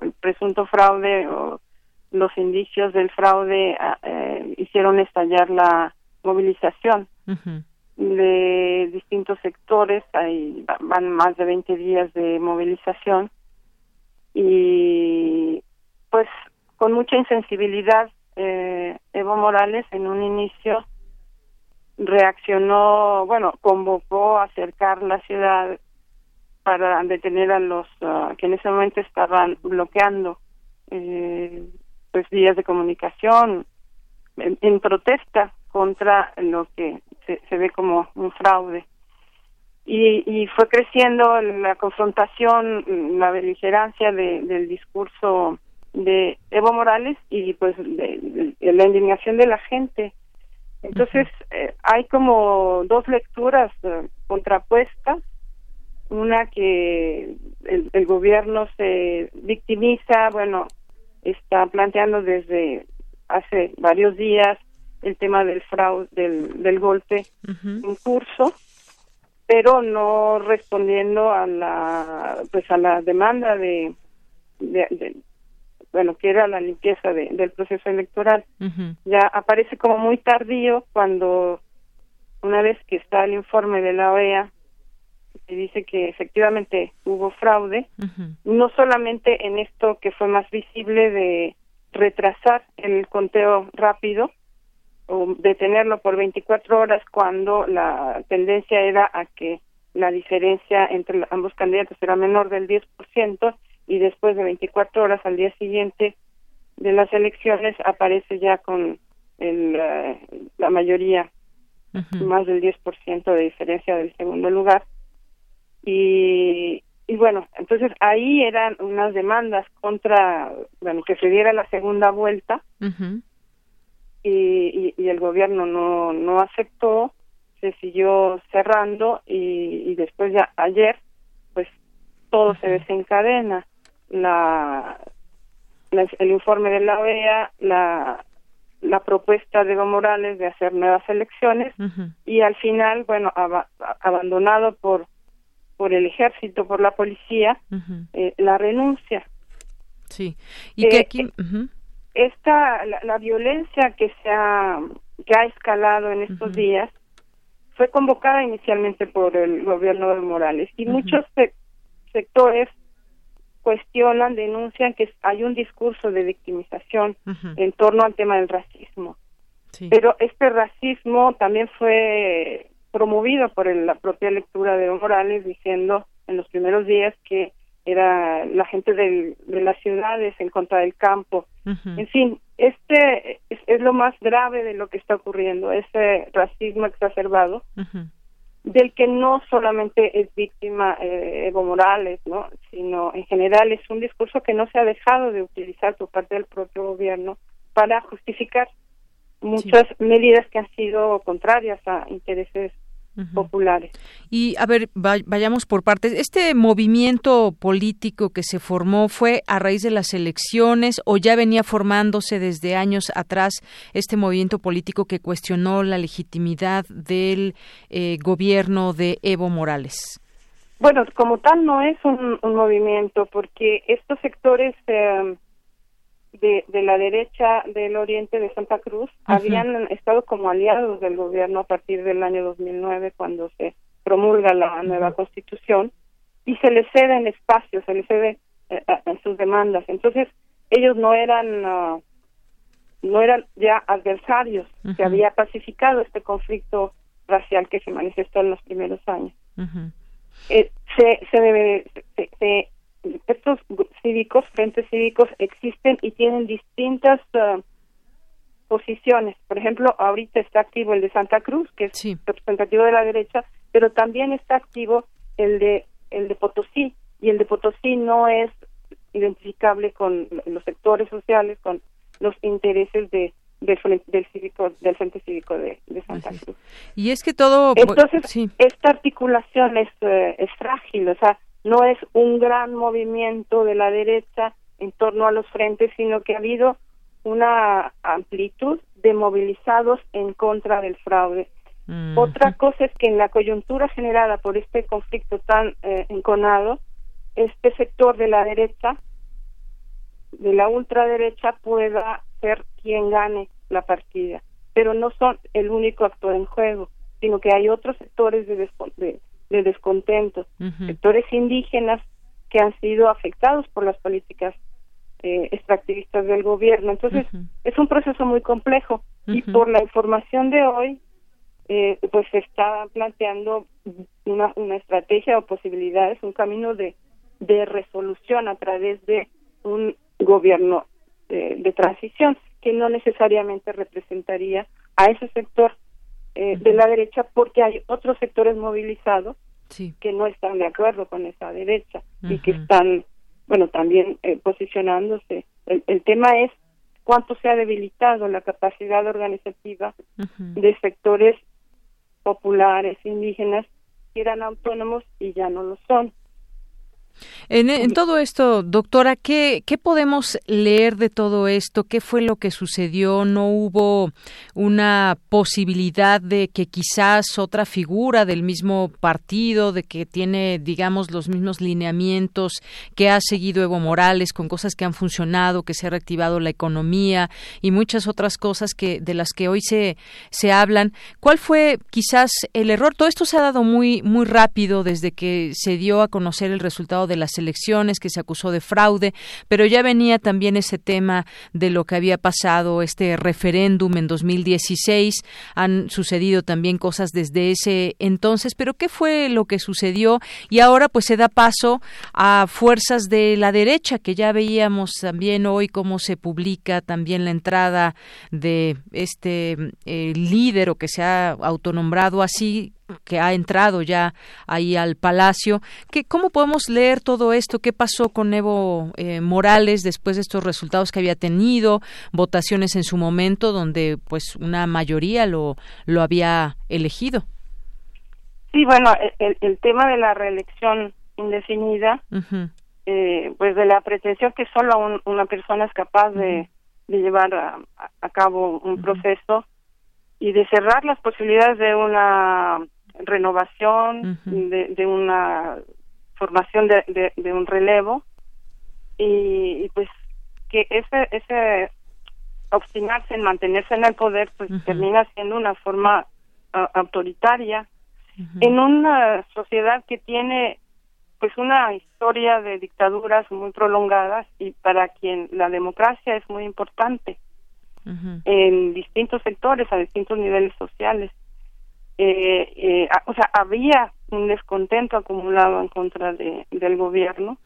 el presunto fraude o los indicios del fraude ah, hicieron estallar la movilización de distintos sectores, hay, van más de 20 días de movilización y pues con mucha insensibilidad eh, Evo Morales en un inicio reaccionó, bueno, convocó a acercar la ciudad para detener a los ah, que en ese momento estaban bloqueando eh, pues vías de comunicación en protesta contra lo que se, ve como un fraude. Y, fue creciendo la confrontación, la beligerancia del discurso de Evo Morales y pues de, la indignación de la gente. Entonces eh, hay como dos lecturas eh, contrapuestas, una que el, el, gobierno se victimiza, bueno, está planteando desde hace varios días el tema del fraude, del, del golpe en curso, pero no respondiendo a la, pues a la demanda de, de, bueno, que era la limpieza de, del proceso electoral. Ya aparece como muy tardío cuando una vez que está el informe de la OEA que dice que efectivamente hubo fraude, no solamente en esto que fue más visible de retrasar el conteo rápido, o detenerlo por 24 horas cuando la tendencia era a que la diferencia entre ambos candidatos era menor del 10% y después de 24 horas al día siguiente de las elecciones aparece ya con el, eh, la mayoría, más del 10% de diferencia del segundo lugar. Y, y bueno, entonces ahí eran unas demandas contra, bueno, que se diera la segunda vuelta y, y, el gobierno no, no aceptó, se siguió cerrando y, después ya ayer, pues todo se desencadena. La, el informe de la OEA, la, la propuesta de Evo Morales de hacer nuevas elecciones y al final, bueno, abandonado por por el ejército, por la policía, eh, la renuncia. Sí. Y que eh, aquí esta la, violencia que se ha que ha escalado en estos días fue convocada inicialmente por el gobierno de Morales y muchos sectores cuestionan, denuncian que hay un discurso de victimización en torno al tema del racismo. Pero este racismo también fue promovido por la propia lectura de Morales diciendo en los primeros días que era la gente de las ciudades en contra del campo. En fin, este es, lo más grave de lo que está ocurriendo, ese racismo exacerbado, del que no solamente es víctima eh, Evo Morales, ¿no? sino en general es un discurso que no se ha dejado de utilizar por parte del propio gobierno para justificar muchas medidas que han sido contrarias a intereses populares. Y a ver, vayamos por partes. ¿Este movimiento político que se formó fue a raíz de las elecciones o ya venía formándose desde años atrás este movimiento político que cuestionó la legitimidad del eh, gobierno de Evo Morales? Bueno, como tal no es un, movimiento, porque estos sectores eh, de, de, la derecha del oriente de Santa Cruz habían estado como aliados del gobierno a partir del año 2009, cuando se promulga la nueva constitución, y se les ceden espacios, se les cede eh, en sus demandas. Entonces, ellos no eran ah, no eran ya adversarios, se había pacificado este conflicto racial que se manifestó en los primeros años. eh, se, se, debe, se, estos cívicos, frentes cívicos existen y tienen distintas uh, posiciones. Por ejemplo, ahorita está activo el de Santa Cruz, que es representativo de la derecha, pero también está activo el de el de Potosí y el de Potosí no es identificable con los sectores sociales, con los intereses de del, del cívico del Frente Cívico de, Santa Cruz. Y es que todo entonces esta articulación es, eh, es frágil, o sea, no es un gran movimiento de la derecha en torno a los frentes, sino que ha habido una amplitud de movilizados en contra del fraude. Otra cosa es que en la coyuntura generada por este conflicto tan eh, enconado, este sector de la derecha, de la ultraderecha, pueda ser quien gane la partida. Pero no son el único actor en juego, sino que hay otros sectores de, de, descontento, sectores indígenas que han sido afectados por las políticas eh, extractivistas del gobierno. Entonces, es un proceso muy complejo. Y por la información de hoy, eh, pues se está planteando una, una estrategia o posibilidades, un camino de, de resolución a través de un gobierno de, transición que no necesariamente representaría a ese sector eh, de la derecha porque hay otros sectores movilizados que no están de acuerdo con esa derecha y que están bueno también eh, posicionándose. El, el, tema es cuánto se ha debilitado la capacidad organizativa de sectores populares indígenas que eran autónomos y ya no lo son en, todo esto, doctora, ¿qué, ¿qué podemos leer de todo esto? ¿Qué fue lo que sucedió? ¿No hubo una posibilidad de que quizás otra figura del mismo partido, de que tiene, digamos, los mismos lineamientos que ha seguido Evo Morales con cosas que han funcionado, que se ha reactivado la economía y muchas otras cosas que de las que hoy se, se hablan? ¿Cuál fue quizás el error? Todo esto se ha dado muy, muy rápido desde que se dio a conocer el resultado de las elecciones, que se acusó de fraude, pero ya venía también ese tema de lo que había pasado, este referéndum en 2016. Han sucedido también cosas desde ese entonces, pero ¿qué fue lo que sucedió? Y ahora pues se da paso a fuerzas de la derecha, que ya veíamos también hoy cómo se publica también la entrada de este eh, líder o que se ha autonombrado así que ha entrado ya ahí al palacio. ¿Qué, ¿Cómo podemos leer todo esto? ¿Qué pasó con Evo eh, Morales después de estos resultados que había tenido? Votaciones en su momento donde pues una mayoría lo, lo había elegido. Sí, bueno, el, el tema de la reelección indefinida, eh, pues de la pretensión que solo una persona es capaz de, de llevar a, a cabo un proceso y de cerrar las posibilidades de una renovación, de, una formación de, de, un relevo y, pues que ese ese obstinarse en mantenerse en el poder pues termina siendo una forma autoritaria. En una sociedad que tiene pues una historia de dictaduras muy prolongadas y para quien la democracia es muy importante en distintos sectores a distintos niveles sociales eh, eh, o sea, había un descontento acumulado en contra de, del gobierno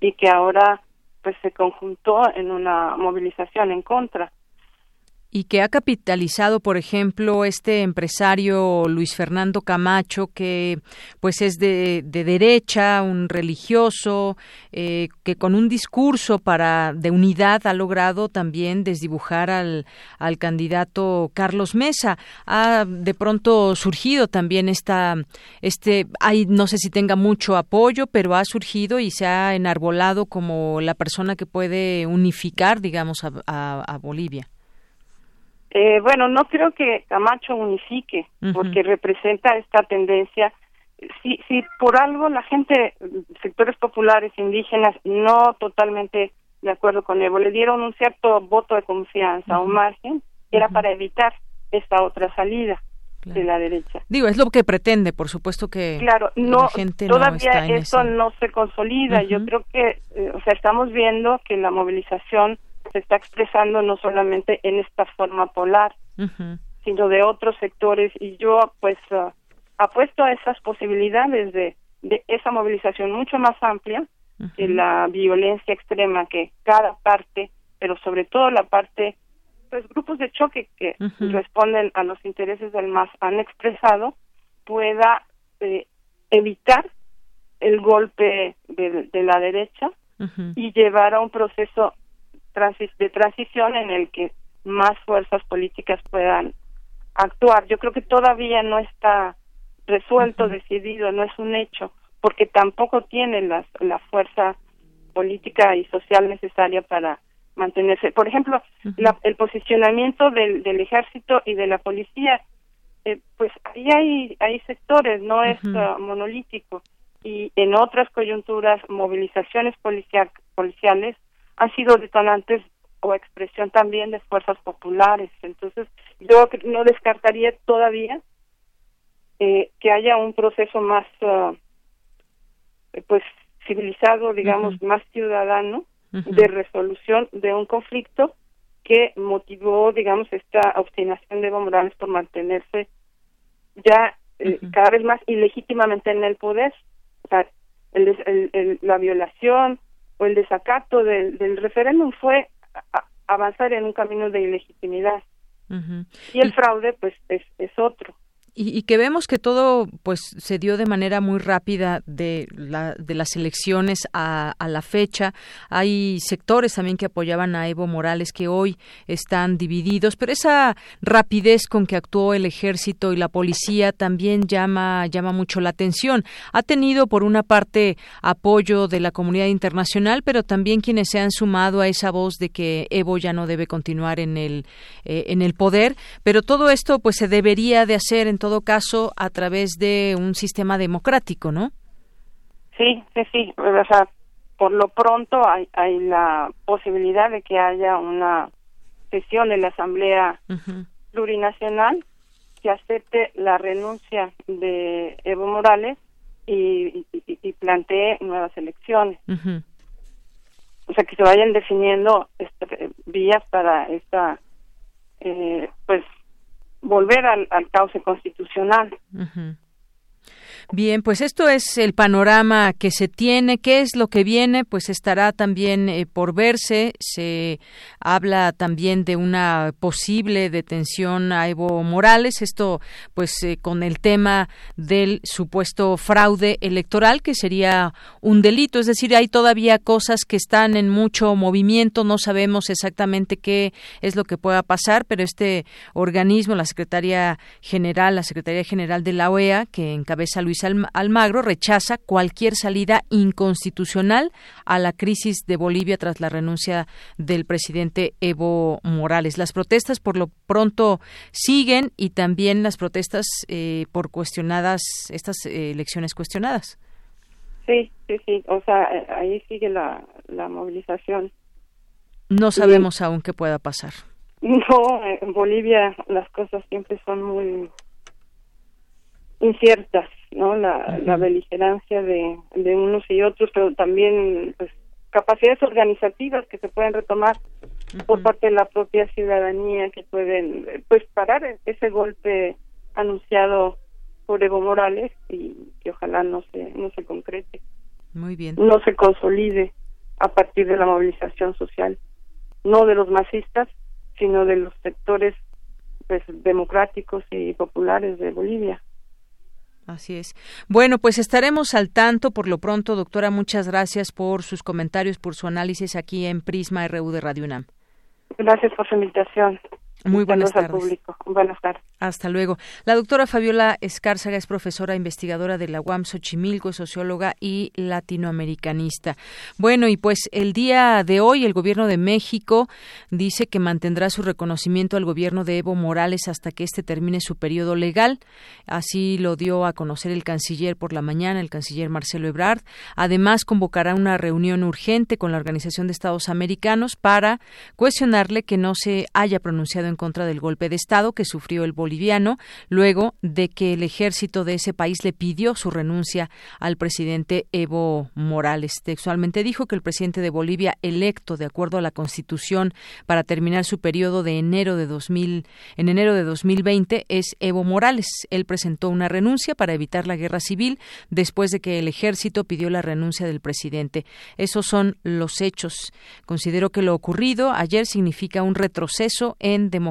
y que ahora pues se conjuntó en una movilización en contra y que ha capitalizado, por ejemplo, este empresario Luis Fernando Camacho, que pues es de, derecha, un religioso, eh, que con un discurso para de unidad ha logrado también desdibujar al, al candidato Carlos Mesa. Ha de pronto surgido también esta, este, hay, no sé si tenga mucho apoyo, pero ha surgido y se ha enarbolado como la persona que puede unificar, digamos, a Bolivia. Eh, bueno, no creo que Camacho unifique, porque representa esta tendencia. Si, si por algo la gente, sectores populares, indígenas, no totalmente de acuerdo con Evo, le dieron un cierto voto de confianza o margen, era para evitar esta otra salida de la derecha. Digo, es lo que pretende, por supuesto que claro, no, la gente todavía esto no se consolida. Yo creo que, eh, o sea, estamos viendo que la movilización se está expresando no solamente en esta forma polar, sino de otros sectores. Y yo pues uh, apuesto a esas posibilidades de, de esa movilización mucho más amplia que la violencia extrema que cada parte, pero sobre todo la parte pues grupos de choque que responden a los intereses del MAS han expresado pueda eh, evitar el golpe de, la derecha y llevar a un proceso de transición en el que más fuerzas políticas puedan actuar. Yo creo que todavía no está resuelto, decidido, no es un hecho, porque tampoco tiene la, la fuerza política y social necesaria para mantenerse. Por ejemplo, el posicionamiento del, del, ejército y de la policía, eh, pues ahí hay, hay sectores, no es uh, monolítico. Y en otras coyunturas, movilizaciones policiales han sido detonantes o expresión también de fuerzas populares. Entonces, yo no descartaría todavía eh, que haya un proceso más, uh, pues, civilizado, digamos, más ciudadano, de resolución de un conflicto que motivó, digamos, esta obstinación de Evo Morales por mantenerse ya eh, cada vez más ilegítimamente en el poder. O sea, el, la violación o el desacato del, del referéndum fue avanzar en un camino de ilegitimidad. Y el fraude, pues, es, es otro. Y, que vemos que todo pues se dio de manera muy rápida de, la, de las elecciones a, la fecha. Hay sectores también que apoyaban a Evo Morales que hoy están divididos, pero esa rapidez con que actuó el ejército y la policía también llama, llama mucho la atención. Ha tenido por una parte apoyo de la comunidad internacional, pero también quienes se han sumado a esa voz de que Evo ya no debe continuar en el, eh, en el poder. Pero todo esto pues se debería de hacer en todo caso a través de un sistema democrático, ¿no? Sí, sí, sí. O sea, por lo pronto hay, hay la posibilidad de que haya una sesión en la Asamblea Plurinacional que acepte la renuncia de Evo Morales y, y, plantee nuevas elecciones. O sea, que se vayan definiendo este, vías para esta, eh, pues, volver al, al cauce constitucional. Bien, pues esto es el panorama que se tiene. ¿Qué es lo que viene? Pues estará también eh, por verse. Se habla también de una posible detención a Evo Morales. Esto, pues, eh, con el tema del supuesto fraude electoral, que sería un delito. Es decir, hay todavía cosas que están en mucho movimiento. No sabemos exactamente qué es lo que pueda pasar, pero este organismo, la Secretaría General, la Secretaría General de la OEA, que encabeza Luis Almagro rechaza cualquier salida inconstitucional a la crisis de Bolivia tras la renuncia del presidente Evo Morales. Las protestas por lo pronto siguen y también las protestas eh, por cuestionadas, estas eh, elecciones cuestionadas. Sí, sí, sí, o sea, eh, ahí sigue la, la movilización. No sabemos aún qué pueda pasar. No, en Bolivia las cosas siempre son muy inciertas, ¿no? La, la beligerancia de, de unos y otros, pero también pues, capacidades organizativas que se pueden retomar por parte de la propia ciudadanía que pueden pues parar ese golpe anunciado por Evo Morales y que ojalá no se no se concrete. Muy bien. No se consolide a partir de la movilización social, no de los masistas, sino de los sectores pues democráticos y populares de Bolivia. Así es. Bueno, pues estaremos al tanto. Por lo pronto, doctora, muchas gracias por sus comentarios, por su análisis aquí en Prisma RU de Radio UNAM. Gracias por su invitación. Muy buenas Saludos tardes. al público. Buenas tardes. Hasta luego. La doctora Fabiola Escárzaga es profesora investigadora de la UAM Xochimilco, es socióloga y latinoamericanista. Bueno, y pues el día de hoy el gobierno de México dice que mantendrá su reconocimiento al gobierno de Evo Morales hasta que éste termine su periodo legal. Así lo dio a conocer el canciller por la mañana, el canciller Marcelo Ebrard. Además, convocará una reunión urgente con la Organización de Estados Americanos para cuestionarle que no se haya pronunciado en contra del golpe de Estado que sufrió el boliviano luego de que el ejército de ese país le pidió su renuncia al presidente Evo Morales. Textualmente dijo que el presidente de Bolivia electo de acuerdo a la Constitución para terminar su periodo de enero de 2000 en enero de 2020 es Evo Morales. Él presentó una renuncia para evitar la guerra civil después de que el ejército pidió la renuncia del presidente. Esos son los hechos. Considero que lo ocurrido ayer significa un retroceso en democracia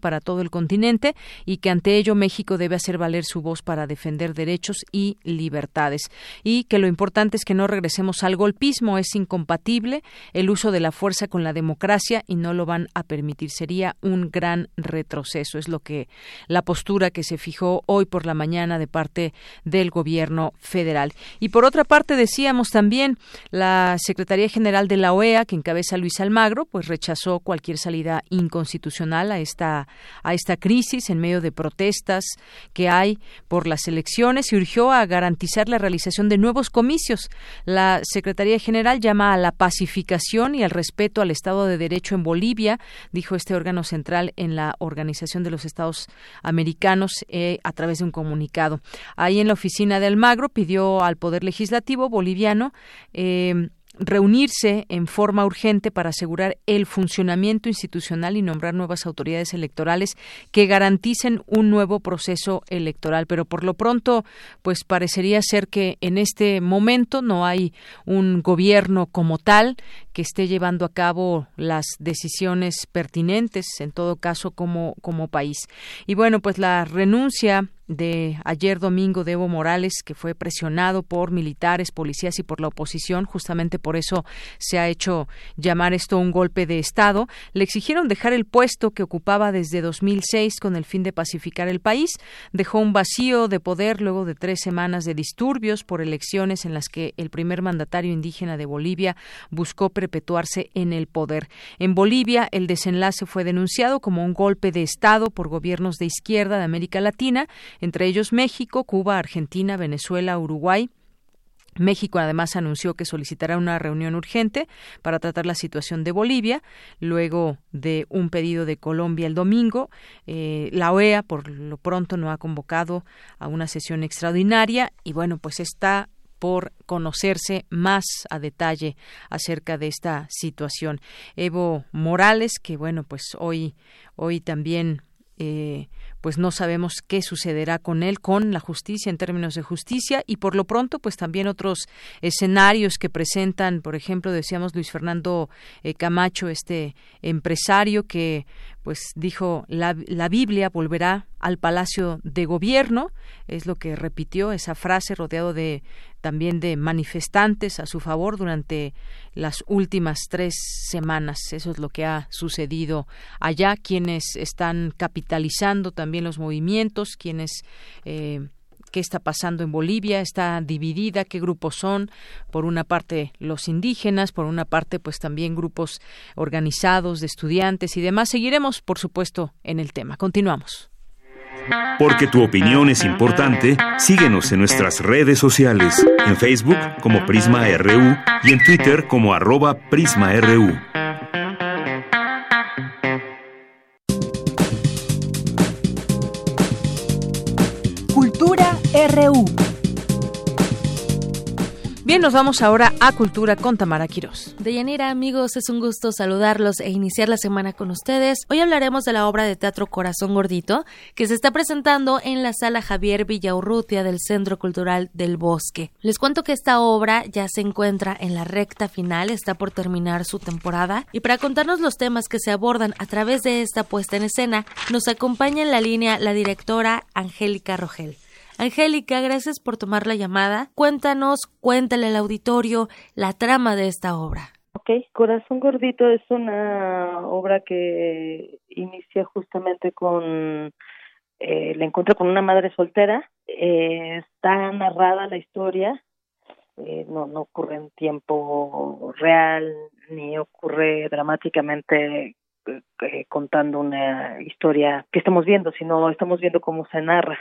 para todo el continente y que ante ello México debe hacer valer su voz para defender derechos y libertades. Y que lo importante es que no regresemos al golpismo, es incompatible el uso de la fuerza con la democracia y no lo van a permitir. Sería un gran retroceso. Es lo que la postura que se fijó hoy por la mañana de parte del gobierno federal. Y por otra parte decíamos también la Secretaría General de la OEA que encabeza Luis Almagro, pues rechazó cualquier salida inconstitucional a esta a esta crisis en medio de protestas que hay por las elecciones y urgió a garantizar la realización de nuevos comicios. La Secretaría General llama a la pacificación y al respeto al Estado de Derecho en Bolivia, dijo este órgano central en la Organización de los Estados Americanos eh, a través de un comunicado. Ahí en la oficina de Almagro pidió al Poder Legislativo boliviano eh, reunirse en forma urgente para asegurar el funcionamiento institucional y nombrar nuevas autoridades electorales que garanticen un nuevo proceso electoral. Pero por lo pronto, pues parecería ser que en este momento no hay un gobierno como tal que esté llevando a cabo las decisiones pertinentes, en todo caso, como, como país. Y bueno, pues la renuncia de ayer domingo de Evo Morales, que fue presionado por militares, policías y por la oposición, justamente por eso se ha hecho llamar esto un golpe de Estado, le exigieron dejar el puesto que ocupaba desde 2006 con el fin de pacificar el país, dejó un vacío de poder luego de tres semanas de disturbios por elecciones en las que el primer mandatario indígena de Bolivia buscó perpetuarse en el poder. En Bolivia, el desenlace fue denunciado como un golpe de Estado por gobiernos de izquierda de América Latina, entre ellos México, Cuba, Argentina, Venezuela, Uruguay, México además anunció que solicitará una reunión urgente para tratar la situación de Bolivia, luego de un pedido de Colombia el domingo. Eh, la OEA, por lo pronto, no ha convocado a una sesión extraordinaria y, bueno, pues está por conocerse más a detalle acerca de esta situación. Evo Morales, que bueno, pues hoy, hoy también eh, pues no sabemos qué sucederá con él, con la justicia en términos de justicia y por lo pronto pues también otros escenarios que presentan, por ejemplo, decíamos Luis Fernando eh, Camacho, este empresario que pues dijo la, la Biblia volverá al palacio de gobierno, es lo que repitió esa frase rodeado de también de manifestantes a su favor durante las últimas tres semanas. Eso es lo que ha sucedido allá, quienes están capitalizando también los movimientos, quienes eh, qué está pasando en Bolivia, está dividida, qué grupos son, por una parte los indígenas, por una parte pues también grupos organizados de estudiantes y demás. Seguiremos, por supuesto, en el tema. Continuamos. Porque tu opinión es importante, síguenos en nuestras redes sociales, en Facebook como Prisma RU y en Twitter como arroba PrismaRU. RU. Bien, nos vamos ahora a Cultura con Tamara Quirós. Deyanira, amigos, es un gusto saludarlos e iniciar la semana con ustedes. Hoy hablaremos de la obra de teatro Corazón Gordito, que se está presentando en la sala Javier Villaurrutia del Centro Cultural del Bosque. Les cuento que esta obra ya se encuentra en la recta final, está por terminar su temporada, y para contarnos los temas que se abordan a través de esta puesta en escena, nos acompaña en la línea la directora Angélica Rogel. Angélica, gracias por tomar la llamada. Cuéntanos, cuéntale al auditorio la trama de esta obra. Ok, Corazón Gordito es una obra que inicia justamente con eh, el encuentro con una madre soltera. Eh, está narrada la historia, eh, no, no ocurre en tiempo real ni ocurre dramáticamente eh, contando una historia que estamos viendo, sino estamos viendo cómo se narra.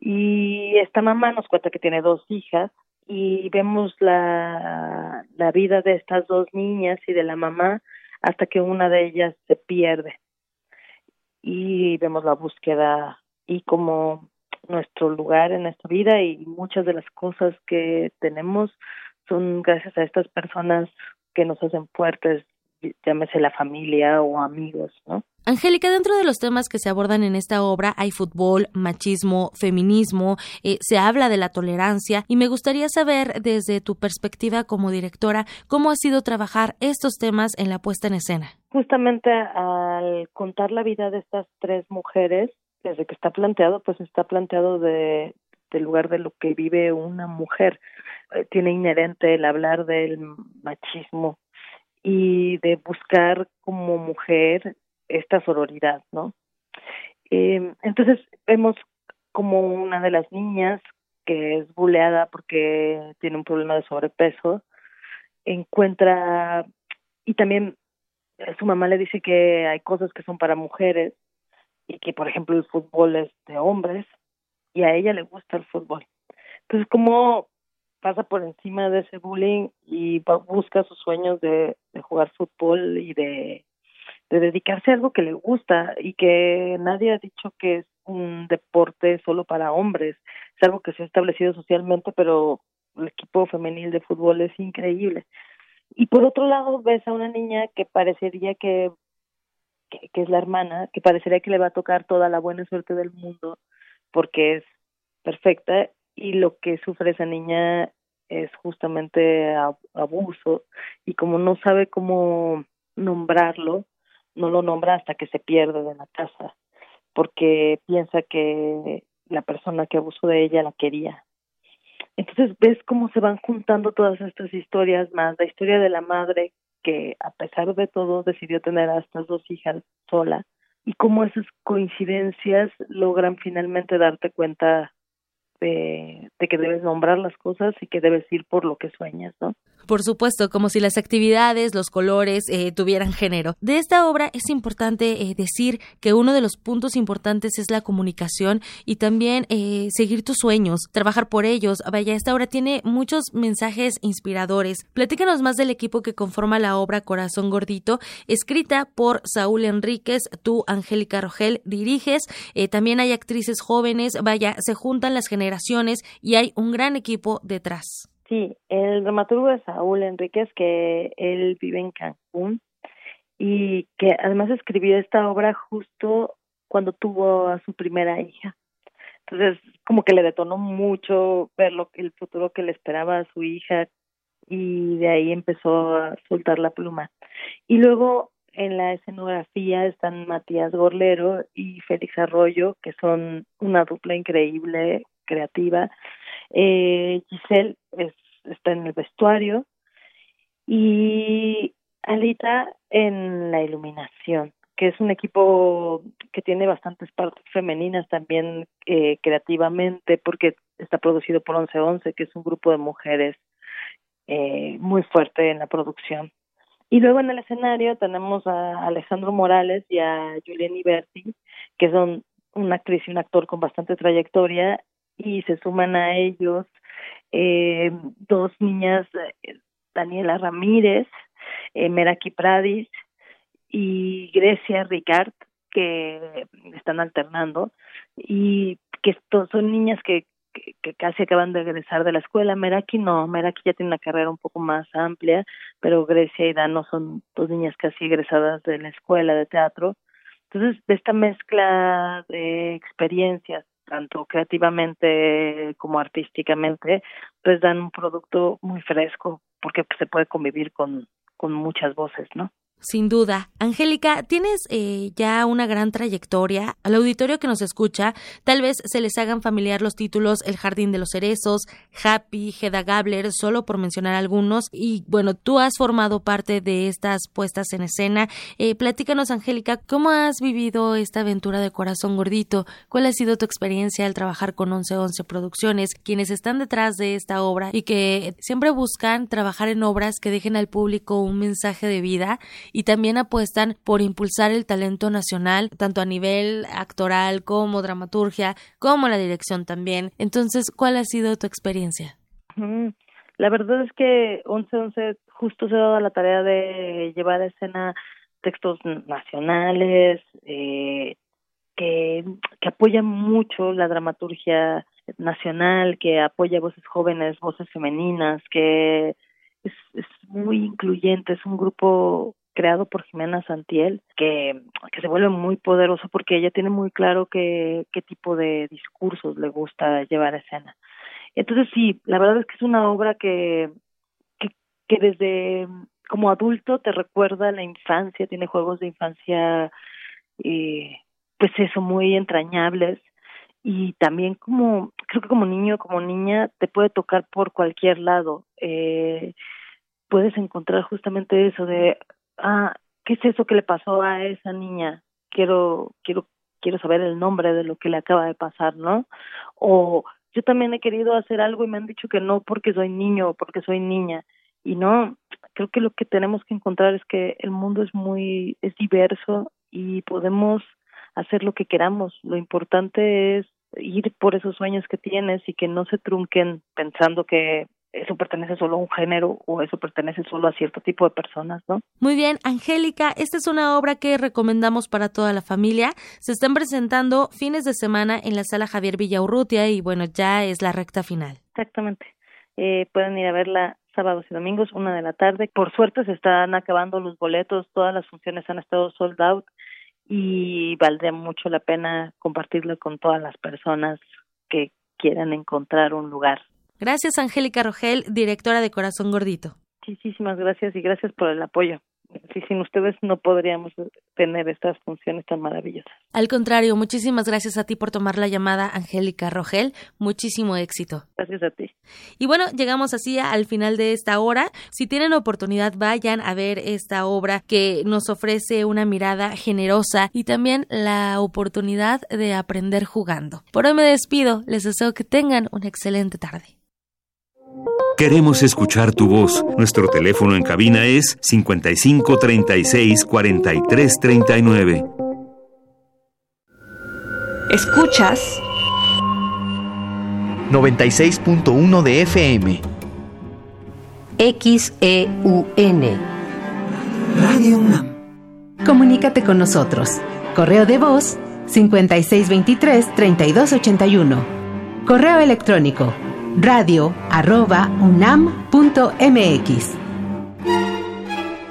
Y esta mamá nos cuenta que tiene dos hijas y vemos la, la vida de estas dos niñas y de la mamá hasta que una de ellas se pierde. Y vemos la búsqueda y como nuestro lugar en esta vida y muchas de las cosas que tenemos son gracias a estas personas que nos hacen fuertes llámese la familia o amigos, ¿no? Angélica, dentro de los temas que se abordan en esta obra hay fútbol, machismo, feminismo, eh, se habla de la tolerancia y me gustaría saber desde tu perspectiva como directora cómo ha sido trabajar estos temas en la puesta en escena. Justamente al contar la vida de estas tres mujeres, desde que está planteado, pues está planteado de del lugar de lo que vive una mujer. Eh, tiene inherente el hablar del machismo, y de buscar como mujer esta sororidad, ¿no? Eh, entonces vemos como una de las niñas que es buleada porque tiene un problema de sobrepeso, encuentra y también su mamá le dice que hay cosas que son para mujeres y que por ejemplo el fútbol es de hombres y a ella le gusta el fútbol. Entonces como pasa por encima de ese bullying y busca sus sueños de, jugar fútbol y de, de dedicarse a algo que le gusta y que nadie ha dicho que es un deporte solo para hombres. Es algo que se ha establecido socialmente, pero el equipo femenil de fútbol es increíble. Y por otro lado, ves a una niña que parecería que, que, que es la hermana, que parecería que le va a tocar toda la buena suerte del mundo porque es perfecta y lo que sufre esa niña es justamente abuso y como no sabe cómo nombrarlo, no lo nombra hasta que se pierde de la casa porque piensa que la persona que abusó de ella la quería. Entonces ves cómo se van juntando todas estas historias más, la historia de la madre que a pesar de todo decidió tener a estas dos hijas sola y cómo esas coincidencias logran finalmente darte cuenta de, que debes nombrar las cosas y que debes ir por lo que sueñas, ¿no? Por supuesto, como si las actividades, los colores eh, tuvieran género. De esta obra es importante eh, decir que uno de los puntos importantes es la comunicación y también eh, seguir tus sueños, trabajar por ellos. Vaya, esta obra tiene muchos mensajes inspiradores. Platícanos más del equipo que conforma la obra Corazón Gordito, escrita por Saúl Enríquez, tú, Angélica Rogel, diriges. también hay actrices jóvenes. Vaya, se juntan las generaciones y hay un gran equipo detrás. Sí, el dramaturgo es Saúl Enríquez, que él vive en Cancún y que además escribió esta obra justo cuando tuvo a su primera hija. Entonces, como que le detonó mucho ver lo, el futuro que le esperaba a su hija y de ahí empezó a soltar la pluma. Y luego en la escenografía están Matías Gorlero y Félix Arroyo, que son una dupla increíble, creativa. Eh, Giselle es, está en el vestuario y Alita en la iluminación, que es un equipo que tiene bastantes partes femeninas también eh, creativamente, porque está producido por 1111, que es un grupo de mujeres eh, muy fuerte en la producción. Y luego en el escenario tenemos a Alejandro Morales y a Julián Iberti, que son una actriz y un actor con bastante trayectoria y se suman a ellos eh, dos niñas, eh, Daniela Ramírez, eh, Meraki Pradis y Grecia Ricard, que están alternando y que son niñas que, que, casi acaban de egresar de la escuela. Meraki no, Meraki ya tiene una carrera un poco más amplia, pero Grecia y Dano son dos niñas casi egresadas de la escuela de teatro. Entonces, de esta mezcla de experiencias tanto creativamente como artísticamente, pues dan un producto muy fresco porque se puede convivir con, con muchas voces, ¿no? Sin duda. Angélica, tienes eh, ya una gran trayectoria. Al auditorio que nos escucha, tal vez se les hagan familiar los títulos El Jardín de los Cerezos, Happy, Hedda Gabler, solo por mencionar algunos. Y bueno, tú has formado parte de estas puestas en escena. Eh, platícanos, Angélica, ¿cómo has vivido esta aventura de Corazón Gordito? ¿Cuál ha sido tu experiencia al trabajar con 1111 Producciones, quienes están detrás de esta obra y que siempre buscan trabajar en obras que dejen al público un mensaje de vida? Y también apuestan por impulsar el talento nacional, tanto a nivel actoral como dramaturgia, como la dirección también. Entonces, ¿cuál ha sido tu experiencia? La verdad es que 1111 justo se ha dado la tarea de llevar a escena textos nacionales eh, que, que apoyan mucho la dramaturgia nacional, que apoya voces jóvenes, voces femeninas, que es, es muy incluyente, es un grupo creado por Jimena Santiel, que, que se vuelve muy poderoso porque ella tiene muy claro qué, qué tipo de discursos le gusta llevar a escena. Entonces sí, la verdad es que es una obra que, que, que desde como adulto te recuerda la infancia, tiene juegos de infancia, pues eso, muy entrañables y también como creo que como niño como niña te puede tocar por cualquier lado eh, puedes encontrar justamente eso de ah, ¿qué es eso que le pasó a esa niña? Quiero, quiero, quiero saber el nombre de lo que le acaba de pasar, ¿no? O yo también he querido hacer algo y me han dicho que no porque soy niño o porque soy niña. Y no, creo que lo que tenemos que encontrar es que el mundo es muy, es diverso y podemos hacer lo que queramos. Lo importante es ir por esos sueños que tienes y que no se trunquen pensando que eso pertenece solo a un género o eso pertenece solo a cierto tipo de personas, ¿no? Muy bien, Angélica, esta es una obra que recomendamos para toda la familia. Se están presentando fines de semana en la sala Javier Villaurrutia y bueno, ya es la recta final. Exactamente. Eh, pueden ir a verla sábados y domingos, una de la tarde. Por suerte se están acabando los boletos, todas las funciones han estado sold out y valdría mucho la pena compartirlo con todas las personas que quieran encontrar un lugar Gracias, Angélica Rogel, directora de Corazón Gordito. Muchísimas gracias y gracias por el apoyo. Sí, sin ustedes no podríamos tener estas funciones tan maravillosas. Al contrario, muchísimas gracias a ti por tomar la llamada, Angélica Rogel. Muchísimo éxito. Gracias a ti. Y bueno, llegamos así al final de esta hora. Si tienen oportunidad, vayan a ver esta obra que nos ofrece una mirada generosa y también la oportunidad de aprender jugando. Por hoy me despido. Les deseo que tengan una excelente tarde. Queremos escuchar tu voz. Nuestro teléfono en cabina es 55 36 43 39. Escuchas 96.1 de FM. XEUN. Radio UNAM. Comunícate con nosotros. Correo de voz 5623 3281. Correo electrónico radio arroba unam.mx.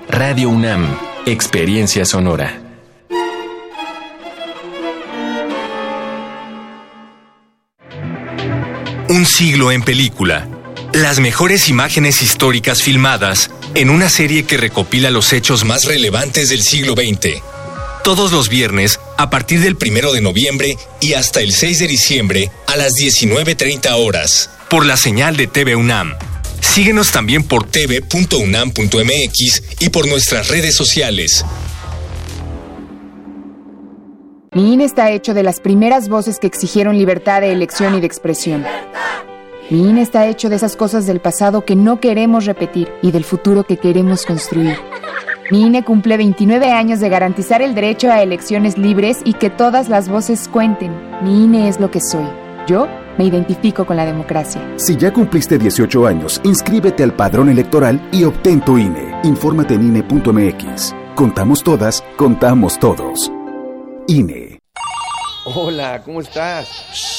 Radio UNAM, Experiencia Sonora. Un siglo en película. Las mejores imágenes históricas filmadas en una serie que recopila los hechos más relevantes del siglo XX todos los viernes a partir del 1 de noviembre y hasta el 6 de diciembre a las 19.30 horas por la señal de TV UNAM. Síguenos también por tv.unam.mx y por nuestras redes sociales. Mi INE está hecho de las primeras voces que exigieron libertad de elección y de expresión. Mi INE está hecho de esas cosas del pasado que no queremos repetir y del futuro que queremos construir. Mi INE cumple 29 años de garantizar el derecho a elecciones libres y que todas las voces cuenten. Mi INE es lo que soy. Yo me identifico con la democracia. Si ya cumpliste 18 años, inscríbete al padrón electoral y obtén tu INE. Infórmate en INE.mx. Contamos todas, contamos todos. INE. Hola, ¿cómo estás?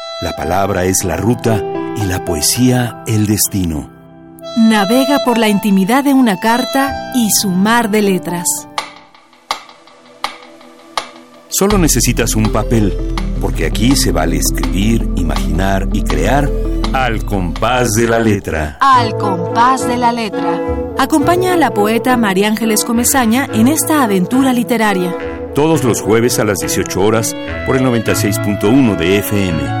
la palabra es la ruta y la poesía el destino. Navega por la intimidad de una carta y su mar de letras. Solo necesitas un papel, porque aquí se vale escribir, imaginar y crear al compás de la letra. Al compás de la letra. Acompaña a la poeta María Ángeles Comezaña en esta aventura literaria. Todos los jueves a las 18 horas por el 96.1 de FM.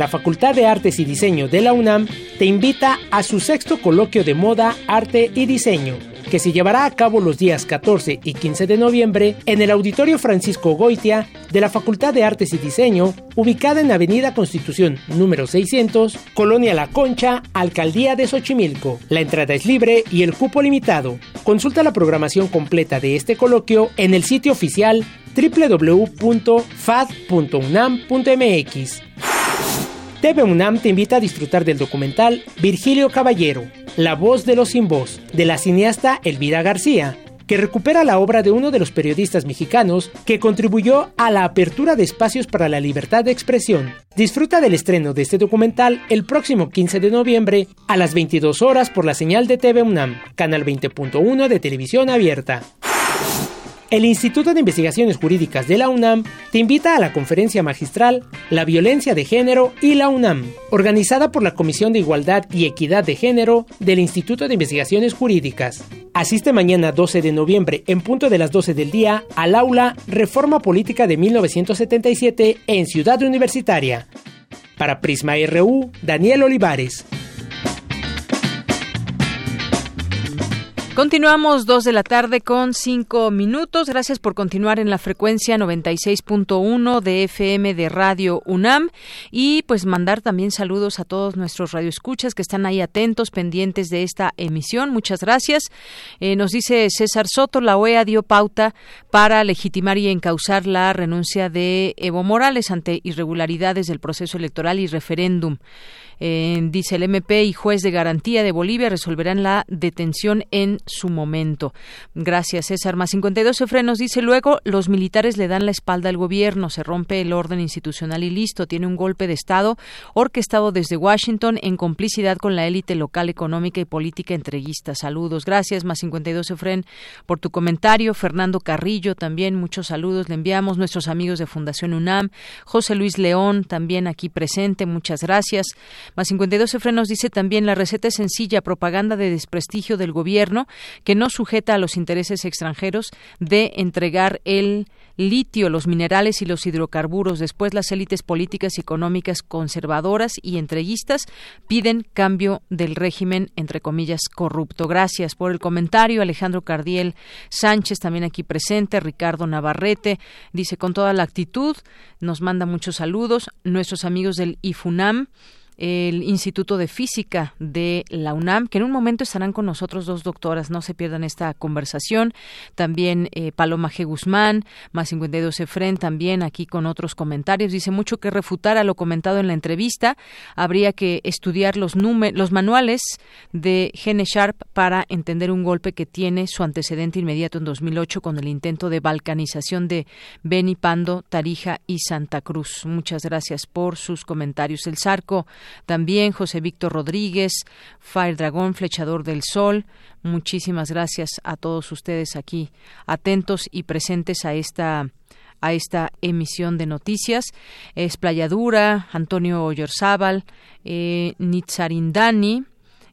La Facultad de Artes y Diseño de la UNAM te invita a su sexto coloquio de moda, arte y diseño, que se llevará a cabo los días 14 y 15 de noviembre en el Auditorio Francisco Goitia de la Facultad de Artes y Diseño, ubicada en Avenida Constitución número 600, Colonia La Concha, Alcaldía de Xochimilco. La entrada es libre y el cupo limitado. Consulta la programación completa de este coloquio en el sitio oficial www.fad.unam.mx. TV UNAM te invita a disfrutar del documental Virgilio Caballero, La voz de los sin voz, de la cineasta Elvira García, que recupera la obra de uno de los periodistas mexicanos que contribuyó a la apertura de espacios para la libertad de expresión. Disfruta del estreno de este documental el próximo 15 de noviembre a las 22 horas por la señal de TV UNAM, canal 20.1 de televisión abierta. El Instituto de Investigaciones Jurídicas de la UNAM te invita a la conferencia magistral La violencia de género y la UNAM, organizada por la Comisión de Igualdad y Equidad de Género del Instituto de Investigaciones Jurídicas. Asiste mañana 12 de noviembre en punto de las 12 del día al aula Reforma Política de 1977 en Ciudad Universitaria. Para Prisma RU, Daniel Olivares. Continuamos dos de la tarde con cinco minutos. Gracias por continuar en la frecuencia 96.1 de FM de Radio UNAM y pues mandar también saludos a todos nuestros radioescuchas que están ahí atentos, pendientes de esta emisión. Muchas gracias. Eh, nos dice César Soto, la OEA dio pauta para legitimar y encauzar la renuncia de Evo Morales ante irregularidades del proceso electoral y referéndum. Eh, dice el MP y juez de garantía de Bolivia resolverán la detención en su momento. Gracias, César. Más 52 frenos dice luego los militares le dan la espalda al gobierno, se rompe el orden institucional y listo. Tiene un golpe de Estado orquestado desde Washington en complicidad con la élite local económica y política entreguista. Saludos. Gracias, más 52 Efren, por tu comentario. Fernando Carrillo también, muchos saludos le enviamos. Nuestros amigos de Fundación UNAM. José Luis León también aquí presente, muchas gracias. Más 52 frenos dice también la receta es sencilla, propaganda de desprestigio del gobierno que no sujeta a los intereses extranjeros de entregar el litio, los minerales y los hidrocarburos. Después las élites políticas y económicas conservadoras y entreguistas piden cambio del régimen, entre comillas, corrupto. Gracias por el comentario. Alejandro Cardiel Sánchez también aquí presente. Ricardo Navarrete dice con toda la actitud, nos manda muchos saludos. Nuestros amigos del IFUNAM el Instituto de Física de la UNAM, que en un momento estarán con nosotros dos doctoras, no se pierdan esta conversación. También eh, Paloma G. Guzmán, más 52 Efren, también aquí con otros comentarios. Dice mucho que refutar a lo comentado en la entrevista. Habría que estudiar los, los manuales de Gene Sharp para entender un golpe que tiene su antecedente inmediato en 2008 con el intento de balcanización de Beni Pando, Tarija y Santa Cruz. Muchas gracias por sus comentarios. El Zarco también José Víctor Rodríguez, Fire Dragón, Flechador del Sol. Muchísimas gracias a todos ustedes aquí, atentos y presentes a esta a esta emisión de noticias. Es Playadura, Antonio Oyorzábal, eh, Nitzarindani,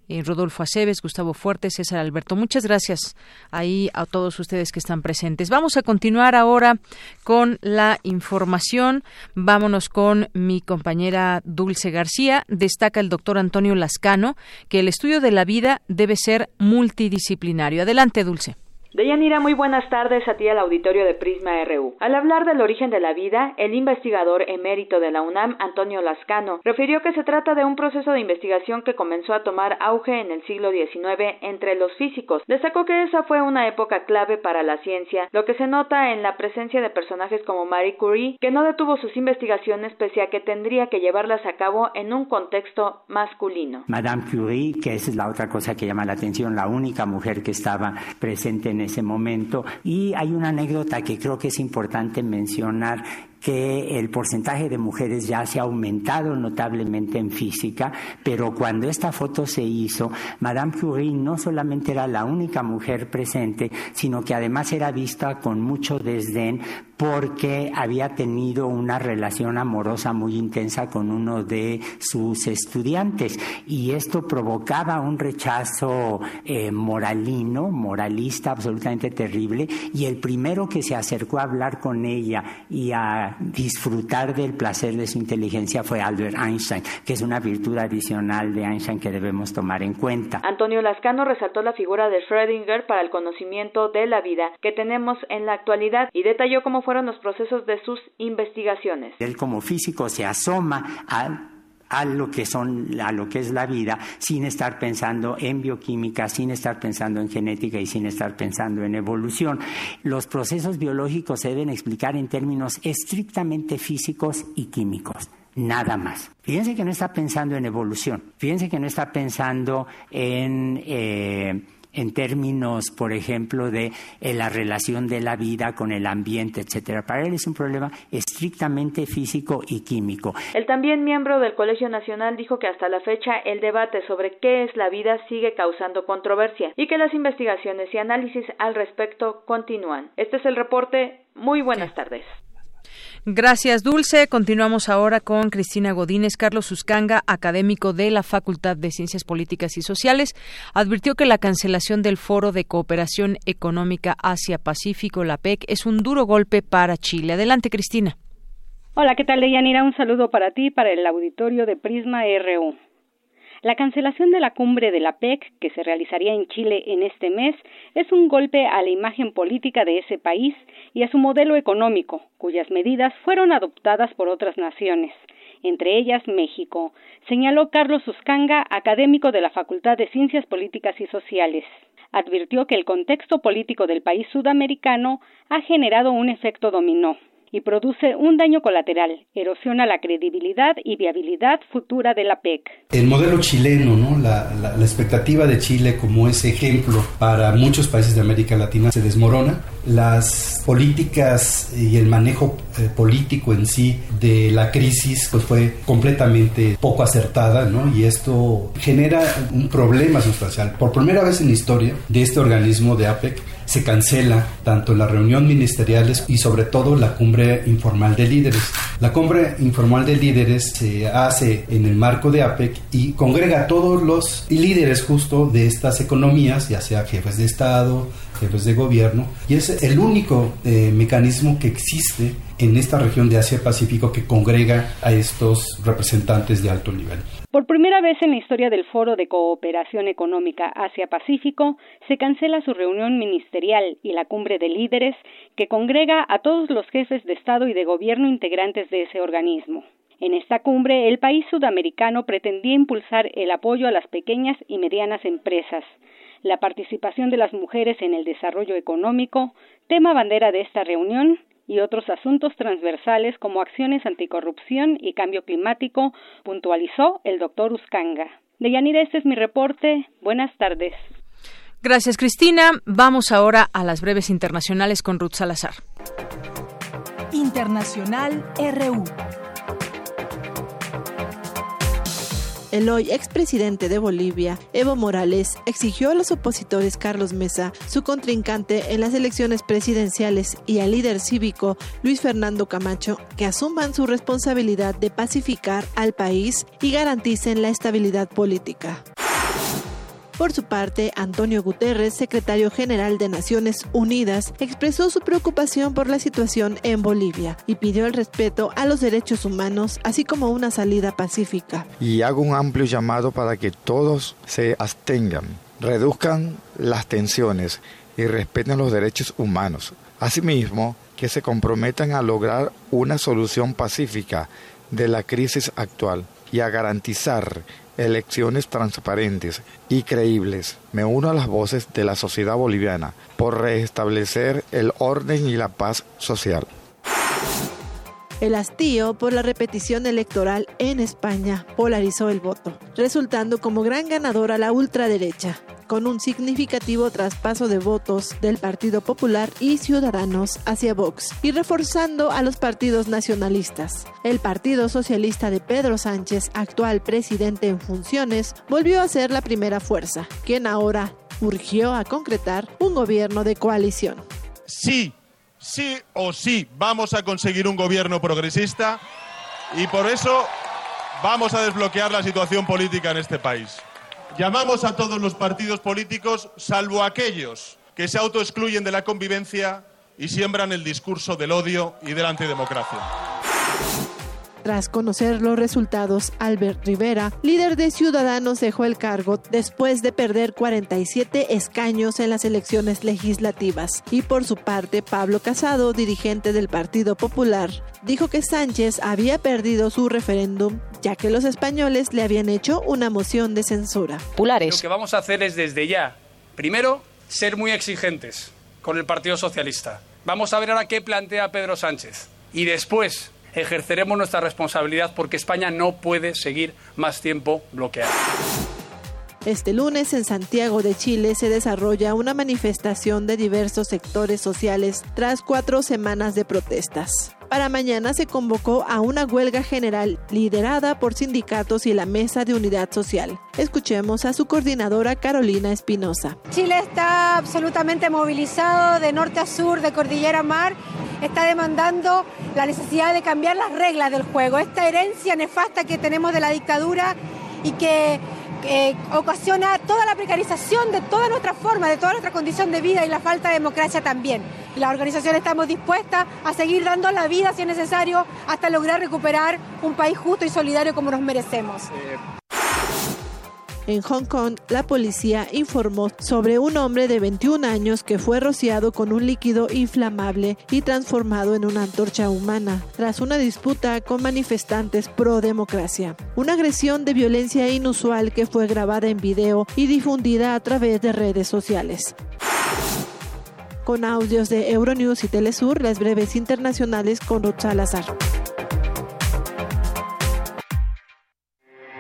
eh, Rodolfo Aceves, Gustavo Fuerte, César Alberto. Muchas gracias ahí a todos ustedes que están presentes. Vamos a continuar ahora con la información. Vámonos con mi compañera Dulce García. Destaca el doctor Antonio Lascano que el estudio de la vida debe ser multidisciplinario. Adelante, Dulce. Deyanira, muy buenas tardes a ti al auditorio de Prisma RU. Al hablar del origen de la vida, el investigador emérito de la UNAM, Antonio Lascano, refirió que se trata de un proceso de investigación que comenzó a tomar auge en el siglo XIX entre los físicos. Destacó que esa fue una época clave para la ciencia, lo que se nota en la presencia de personajes como Marie Curie, que no detuvo sus investigaciones pese a que tendría que llevarlas a cabo en un contexto masculino. Madame Curie, que esa es la otra cosa que llama la atención, la única mujer que estaba presente en ese momento. Y hay una anécdota que creo que es importante mencionar que el porcentaje de mujeres ya se ha aumentado notablemente en física, pero cuando esta foto se hizo, Madame Curie no solamente era la única mujer presente, sino que además era vista con mucho desdén porque había tenido una relación amorosa muy intensa con uno de sus estudiantes y esto provocaba un rechazo eh, moralino, moralista absolutamente terrible y el primero que se acercó a hablar con ella y a disfrutar del placer de su inteligencia fue Albert Einstein, que es una virtud adicional de Einstein que debemos tomar en cuenta. Antonio Lascano resaltó la figura de Schrödinger para el conocimiento de la vida que tenemos en la actualidad y detalló cómo fueron los procesos de sus investigaciones. Él como físico se asoma a lo que son a lo que es la vida sin estar pensando en bioquímica, sin estar pensando en genética y sin estar pensando en evolución. Los procesos biológicos se deben explicar en términos estrictamente físicos y químicos. Nada más. Fíjense que no está pensando en evolución. Fíjense que no está pensando en eh, en términos, por ejemplo, de eh, la relación de la vida con el ambiente, etcétera. Para él es un problema estrictamente físico y químico. El también miembro del Colegio Nacional dijo que hasta la fecha el debate sobre qué es la vida sigue causando controversia y que las investigaciones y análisis al respecto continúan. Este es el reporte. Muy buenas tardes. Gracias, Dulce. Continuamos ahora con Cristina Godínez. Carlos Uscanga, académico de la Facultad de Ciencias Políticas y Sociales, advirtió que la cancelación del Foro de Cooperación Económica Asia-Pacífico, la PEC, es un duro golpe para Chile. Adelante, Cristina. Hola, ¿qué tal, Deyanira? Un saludo para ti y para el auditorio de Prisma RU. La cancelación de la cumbre de la PEC, que se realizaría en Chile en este mes, es un golpe a la imagen política de ese país y a su modelo económico, cuyas medidas fueron adoptadas por otras naciones, entre ellas México, señaló Carlos Uscanga, académico de la Facultad de Ciencias Políticas y Sociales. Advirtió que el contexto político del país sudamericano ha generado un efecto dominó y produce un daño colateral, erosiona la credibilidad y viabilidad futura de la PEC. El modelo chileno, ¿no? la, expectativa de Chile como ese ejemplo para muchos países de América Latina se desmorona. Las políticas y el manejo eh, político en sí de la crisis pues fue completamente poco acertada ¿no? y esto genera un problema sustancial. Por primera vez en la historia de este organismo de APEC se cancela tanto la reunión ministeriales y sobre todo la cumbre informal de líderes. La cumbre informal de líderes se hace en el marco de APEC y congrega a todos los líderes justo de estas economías, ya sea jefes de Estado, jefes de gobierno, y es el único eh, mecanismo que existe en esta región de Asia-Pacífico que congrega a estos representantes de alto nivel. Por primera vez en la historia del Foro de Cooperación Económica Asia-Pacífico, se cancela su reunión ministerial y la cumbre de líderes que congrega a todos los jefes de Estado y de gobierno integrantes de ese organismo. En esta cumbre, el país sudamericano pretendía impulsar el apoyo a las pequeñas y medianas empresas, la participación de las mujeres en el desarrollo económico, tema bandera de esta reunión, y otros asuntos transversales como acciones anticorrupción y cambio climático, puntualizó el doctor Uscanga. Deyanira, este es mi reporte. Buenas tardes. Gracias, Cristina. Vamos ahora a las breves internacionales con Ruth Salazar. Internacional RU. El hoy expresidente de Bolivia, Evo Morales, exigió a los opositores Carlos Mesa, su contrincante en las elecciones presidenciales, y al líder cívico Luis Fernando Camacho, que asuman su responsabilidad de pacificar al país y garanticen la estabilidad política. Por su parte, Antonio Guterres, secretario general de Naciones Unidas, expresó su preocupación por la situación en Bolivia y pidió el respeto a los derechos humanos, así como una salida pacífica. Y hago un amplio llamado para que todos se abstengan, reduzcan las tensiones y respeten los derechos humanos. Asimismo, que se comprometan a lograr una solución pacífica de la crisis actual y a garantizar elecciones transparentes y creíbles. Me uno a las voces de la sociedad boliviana por restablecer el orden y la paz social. El hastío por la repetición electoral en España polarizó el voto, resultando como gran ganadora la ultraderecha, con un significativo traspaso de votos del Partido Popular y Ciudadanos hacia Vox y reforzando a los partidos nacionalistas. El Partido Socialista de Pedro Sánchez, actual presidente en funciones, volvió a ser la primera fuerza, quien ahora urgió a concretar un gobierno de coalición. Sí, sí o sí vamos a conseguir un gobierno progresista y por eso vamos a desbloquear la situación política en este país. Llamamos a todos los partidos políticos, salvo aquellos que se autoexcluyen de la convivencia y siembran el discurso del odio y de la antidemocracia. Tras conocer los resultados, Albert Rivera, líder de Ciudadanos, dejó el cargo después de perder 47 escaños en las elecciones legislativas. Y por su parte, Pablo Casado, dirigente del Partido Popular, dijo que Sánchez había perdido su referéndum ya que los españoles le habían hecho una moción de censura. Lo que vamos a hacer es desde ya, primero, ser muy exigentes con el Partido Socialista. Vamos a ver ahora qué plantea Pedro Sánchez. Y después ejerceremos nuestra responsabilidad porque España no puede seguir más tiempo bloqueada. Este lunes en Santiago de Chile se desarrolla una manifestación de diversos sectores sociales tras cuatro semanas de protestas. Para mañana se convocó a una huelga general liderada por sindicatos y la Mesa de Unidad Social. Escuchemos a su coordinadora Carolina Espinosa. Chile está absolutamente movilizado de norte a sur, de cordillera a mar. Está demandando la necesidad de cambiar las reglas del juego. Esta herencia nefasta que tenemos de la dictadura y que eh, ocasiona toda la precarización de toda nuestra forma, de toda nuestra condición de vida y la falta de democracia también. La organización estamos dispuestas a seguir dando la vida si es necesario hasta lograr recuperar un país justo y solidario como nos merecemos. En Hong Kong, la policía informó sobre un hombre de 21 años que fue rociado con un líquido inflamable y transformado en una antorcha humana tras una disputa con manifestantes pro democracia. Una agresión de violencia inusual que fue grabada en video y difundida a través de redes sociales. Con audios de Euronews y Telesur, las breves internacionales con Ruth Salazar.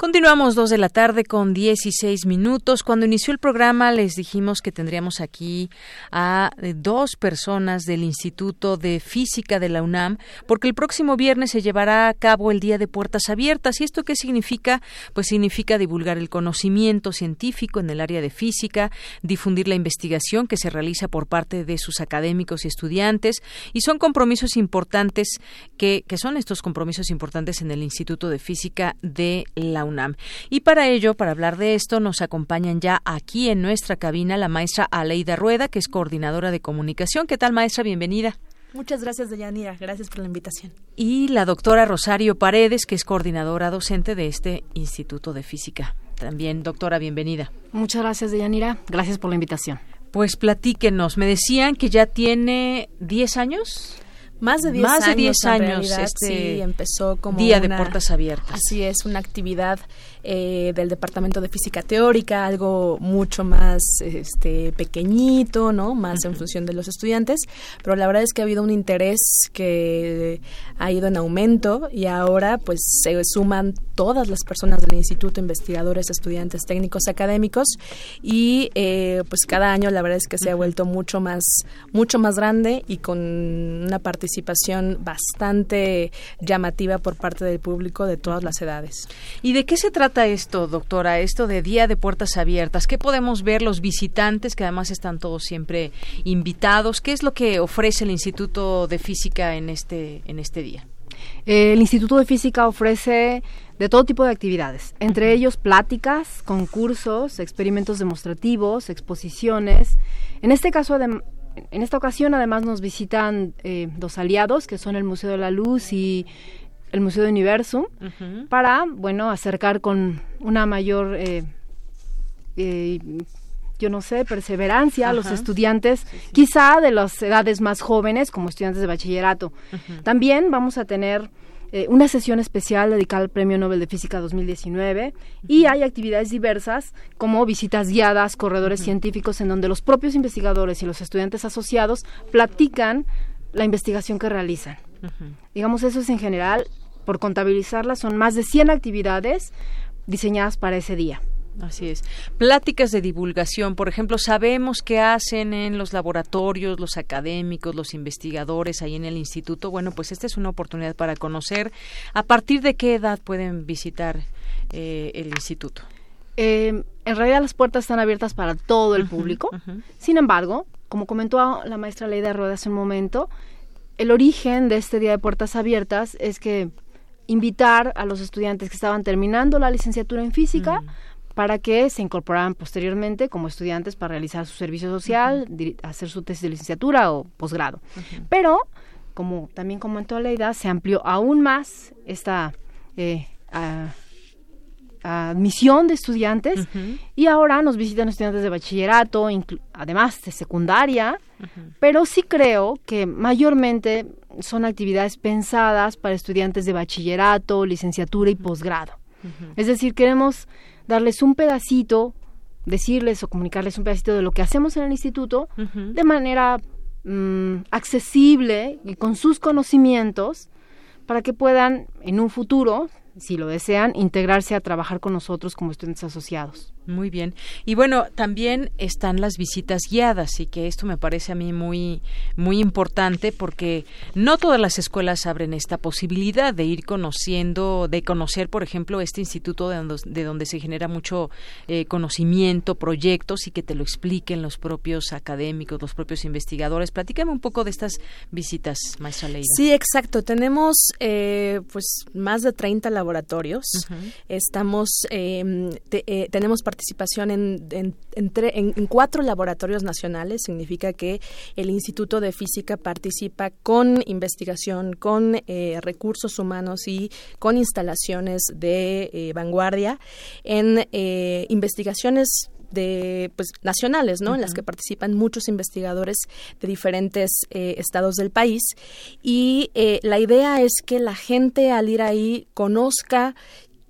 Continuamos dos de la tarde con 16 minutos. Cuando inició el programa les dijimos que tendríamos aquí a eh, dos personas del Instituto de Física de la UNAM, porque el próximo viernes se llevará a cabo el Día de Puertas Abiertas. ¿Y esto qué significa? Pues significa divulgar el conocimiento científico en el área de física, difundir la investigación que se realiza por parte de sus académicos y estudiantes, y son compromisos importantes que, que son estos compromisos importantes en el Instituto de Física de la UNAM. Y para ello, para hablar de esto, nos acompañan ya aquí en nuestra cabina la maestra Aleida Rueda, que es coordinadora de comunicación. ¿Qué tal, maestra? Bienvenida. Muchas gracias, Deyanira. Gracias por la invitación. Y la doctora Rosario Paredes, que es coordinadora docente de este Instituto de Física. También, doctora, bienvenida. Muchas gracias, Deyanira. Gracias por la invitación. Pues platíquenos. Me decían que ya tiene 10 años. Más de 10 Más de años, 10 en años realidad, este sí, empezó como Día de Puertas Abiertas. Así es, una actividad eh, del Departamento de Física Teórica, algo mucho más este, pequeñito, ¿no? Más en función de los estudiantes, pero la verdad es que ha habido un interés que ha ido en aumento y ahora pues se suman todas las personas del instituto, investigadores, estudiantes, técnicos, académicos y eh, pues cada año la verdad es que se ha vuelto mucho más mucho más grande y con una participación bastante llamativa por parte del público de todas las edades. ¿Y de qué se trata esto, doctora? Esto de Día de Puertas Abiertas. ¿Qué podemos ver los visitantes, que además están todos siempre invitados? ¿Qué es lo que ofrece el Instituto de Física en este, en este día? Eh, El Instituto de Física ofrece de todo tipo de actividades, entre ellos pláticas, concursos, experimentos demostrativos, exposiciones. En este caso, en esta ocasión, además nos visitan eh, dos aliados, que son el Museo de la Luz y el Museo de Universum, para, bueno, acercar con una mayor, eh, eh, yo no sé, perseverancia a los estudiantes, quizá de las edades más jóvenes, como estudiantes de bachillerato. También vamos a tener eh, una sesión especial dedicada al Premio Nobel de Física 2019 y hay actividades diversas como visitas guiadas, corredores científicos en donde los propios investigadores y los estudiantes asociados platican la investigación que realizan. Digamos, eso es en general, por contabilizarlas, son más de 100 actividades diseñadas para ese día. Así es. Pláticas de divulgación, por ejemplo, sabemos qué hacen en los laboratorios, los académicos, los investigadores ahí en el instituto. Bueno, pues esta es una oportunidad para conocer a partir de qué edad pueden visitar eh, el instituto. Eh, en realidad las puertas están abiertas para todo el público. Sin embargo, como comentó la maestra Leida Rueda hace un momento, el origen de este Día de Puertas Abiertas es que invitar a los estudiantes que estaban terminando la licenciatura en física para que se incorporaran posteriormente como estudiantes para realizar su servicio social, hacer su tesis de licenciatura o posgrado. Pero, como también comentó Leida, se amplió aún más esta eh, a- admisión de estudiantes y ahora nos visitan estudiantes de bachillerato, además de secundaria, pero sí creo que mayormente son actividades pensadas para estudiantes de bachillerato, licenciatura y posgrado. Es decir, queremos darles un pedacito, decirles o comunicarles un pedacito de lo que hacemos en el instituto de manera mm, accesible y con sus conocimientos para que puedan en un futuro, si lo desean, integrarse a trabajar con nosotros como estudiantes asociados. Muy bien. Y bueno, también están las visitas guiadas y que esto me parece a mí muy muy importante porque no todas las escuelas abren esta posibilidad de ir conociendo, de conocer, por ejemplo, este instituto de donde, de donde se genera mucho eh, conocimiento, proyectos y que te lo expliquen los propios académicos, los propios investigadores. Platícame un poco de estas visitas, maestra Leida. Sí, exacto. Tenemos eh, pues más de 30 laboratorios. Estamos eh, te- tenemos participación en, en, en tre- en- en cuatro laboratorios nacionales. Significa que el Instituto de Física participa con investigación, con eh, recursos humanos y con instalaciones de eh, vanguardia en eh, investigaciones de pues nacionales, ¿no? En las que participan muchos investigadores de diferentes eh, estados del país y eh, la idea es que la gente al ir ahí conozca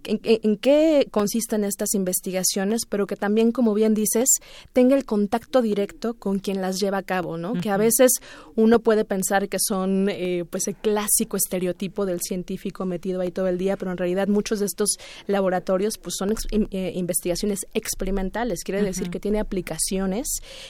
en, qué consisten estas investigaciones, pero que también, como bien dices, tenga el contacto directo con quien las lleva a cabo, ¿no? Que a veces uno puede pensar que son, eh, pues, el clásico estereotipo del científico metido ahí todo el día, pero en realidad muchos de estos laboratorios, pues, son ex- eh, investigaciones experimentales. Quiere decir que tiene aplicaciones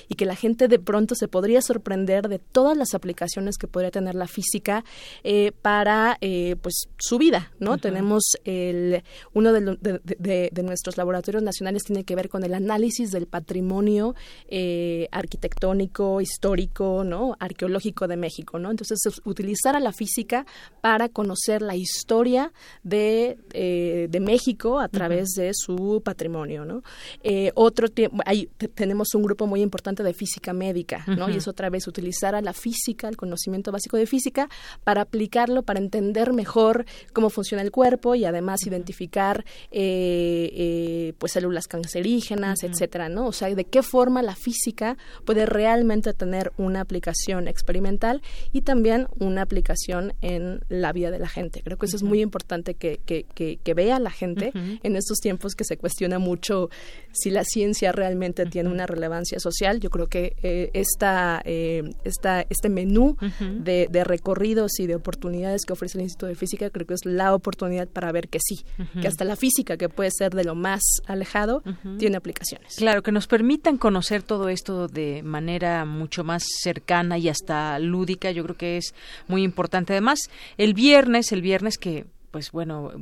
y que la gente de pronto se podría sorprender de todas las aplicaciones que podría tener la física eh, para, eh, pues, su vida, ¿no? Tenemos el uno de, lo- de- de- de nuestros laboratorios nacionales tiene que ver con el análisis del patrimonio eh, arquitectónico, histórico, ¿no? arqueológico de México, ¿no? Entonces, es utilizar a la física para conocer la historia de, eh, de México a través de su patrimonio, ¿no? Eh, otro tiempo, hay, te- tenemos un grupo muy importante de física médica, ¿no? Y es otra vez utilizar a la física, el conocimiento básico de física, para aplicarlo, para entender mejor cómo funciona el cuerpo y además identificar eh, eh, pues células cancerígenas, etcétera, ¿no? O sea, de qué forma la física puede realmente tener una aplicación experimental y también una aplicación en la vida de la gente. Creo que eso es muy importante que, que, que, vea la gente en estos tiempos que se cuestiona mucho si la ciencia realmente tiene una relevancia social. Yo creo que eh, esta, eh, esta, este menú de, de, recorridos y de oportunidades que ofrece el Instituto de Física creo que es la oportunidad para ver que sí, que hasta la física, que puede ser de lo más alejado, tiene aplicaciones. Claro, que nos permitan conocer todo esto de manera mucho más cercana y hasta lúdica, yo creo que es muy importante. Además, el viernes, el viernes que pues bueno,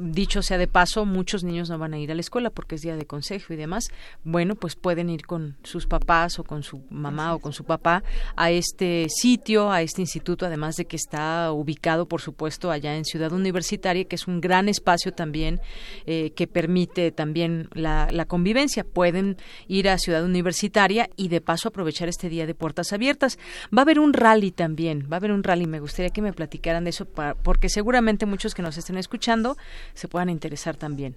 dicho sea de paso, muchos niños no van a ir a la escuela porque es día de consejo y demás. Bueno, pues pueden ir con sus papás o con su mamá o con su papá a este sitio, a este instituto, además de que está ubicado, por supuesto, allá en Ciudad Universitaria, que es un gran espacio también eh, que permite también la, la convivencia. Pueden ir a Ciudad Universitaria y de paso aprovechar este día de puertas abiertas. Va a haber un rally también, va a haber un rally. Me gustaría que me platicaran de eso, porque seguramente muchos que nos estén escuchando se puedan interesar también.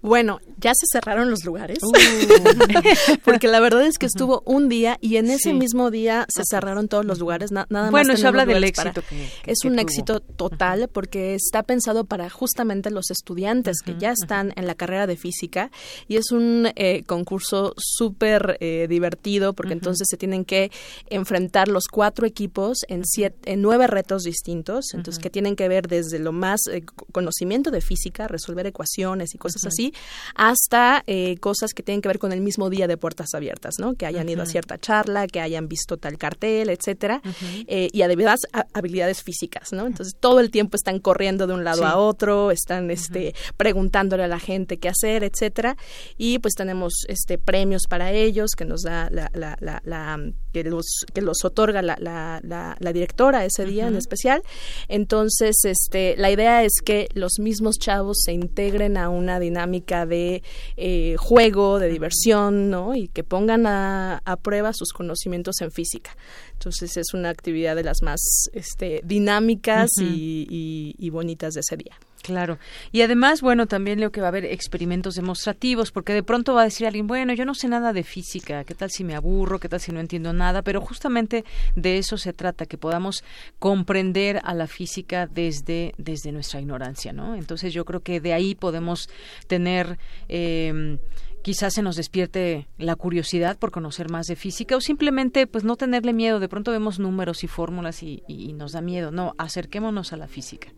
Bueno, ya se cerraron los lugares, uh. *laughs* porque la verdad es que estuvo un día y en ese mismo día se cerraron todos los lugares, nada más. Bueno, eso habla del éxito. es un éxito total porque está pensado para justamente los estudiantes que ya están en la carrera de física y es un eh, concurso súper eh, divertido porque entonces se tienen que enfrentar los cuatro equipos en, siete, en nueve retos distintos, entonces que tienen que ver desde lo más eh, conocimiento de física, resolver ecuaciones y cosas así, hasta eh, cosas que tienen que ver con el mismo día de puertas abiertas, ¿no? Que hayan ido a cierta charla, que hayan visto tal cartel, etcétera, eh, y además habilidades físicas, ¿no? Entonces todo el tiempo están corriendo de un lado a otro, están este preguntándole a la gente qué hacer, etcétera, y pues tenemos este premios para ellos que nos da la, la, la, que los que los otorga la, la, directora ese día en especial. Entonces, este la idea es que los mismos chavos se integren a una dinámica de eh, juego, de diversión, ¿no? Y que pongan a, prueba sus conocimientos en física. Entonces es una actividad de las más este, dinámicas y bonitas de ese día. Claro. Y además, bueno, también leo que va a haber experimentos demostrativos, porque de pronto va a decir alguien, bueno, yo no sé nada de física, ¿qué tal si me aburro? ¿Qué tal si no entiendo nada? Pero justamente de eso se trata, que podamos comprender a la física desde, desde nuestra ignorancia, ¿no? Entonces yo creo que de ahí podemos tener... Eh, quizás se nos despierte la curiosidad por conocer más de física o simplemente pues no tenerle miedo. De pronto vemos números y fórmulas y, y nos da miedo. No, acerquémonos a la física.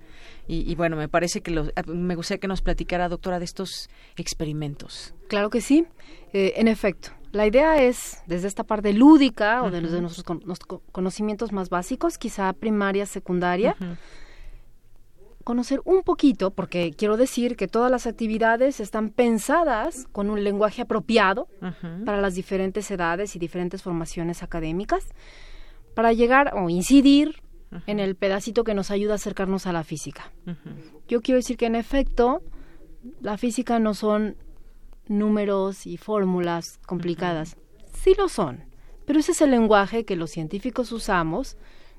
Y, bueno, me parece que ah, me gustaría que nos platicara, doctora, de estos experimentos. Claro que sí, eh, en efecto. La idea es, desde esta parte lúdica o de, los, de nuestros conocimientos más básicos, quizá primaria, secundaria, conocer un poquito, porque quiero decir que todas las actividades están pensadas con un lenguaje apropiado para las diferentes edades y diferentes formaciones académicas, para llegar o incidir en el pedacito que nos ayuda a acercarnos a la física. Yo quiero decir que en efecto, la física no son números y fórmulas complicadas. Sí lo son, pero ese es el lenguaje que los científicos usamos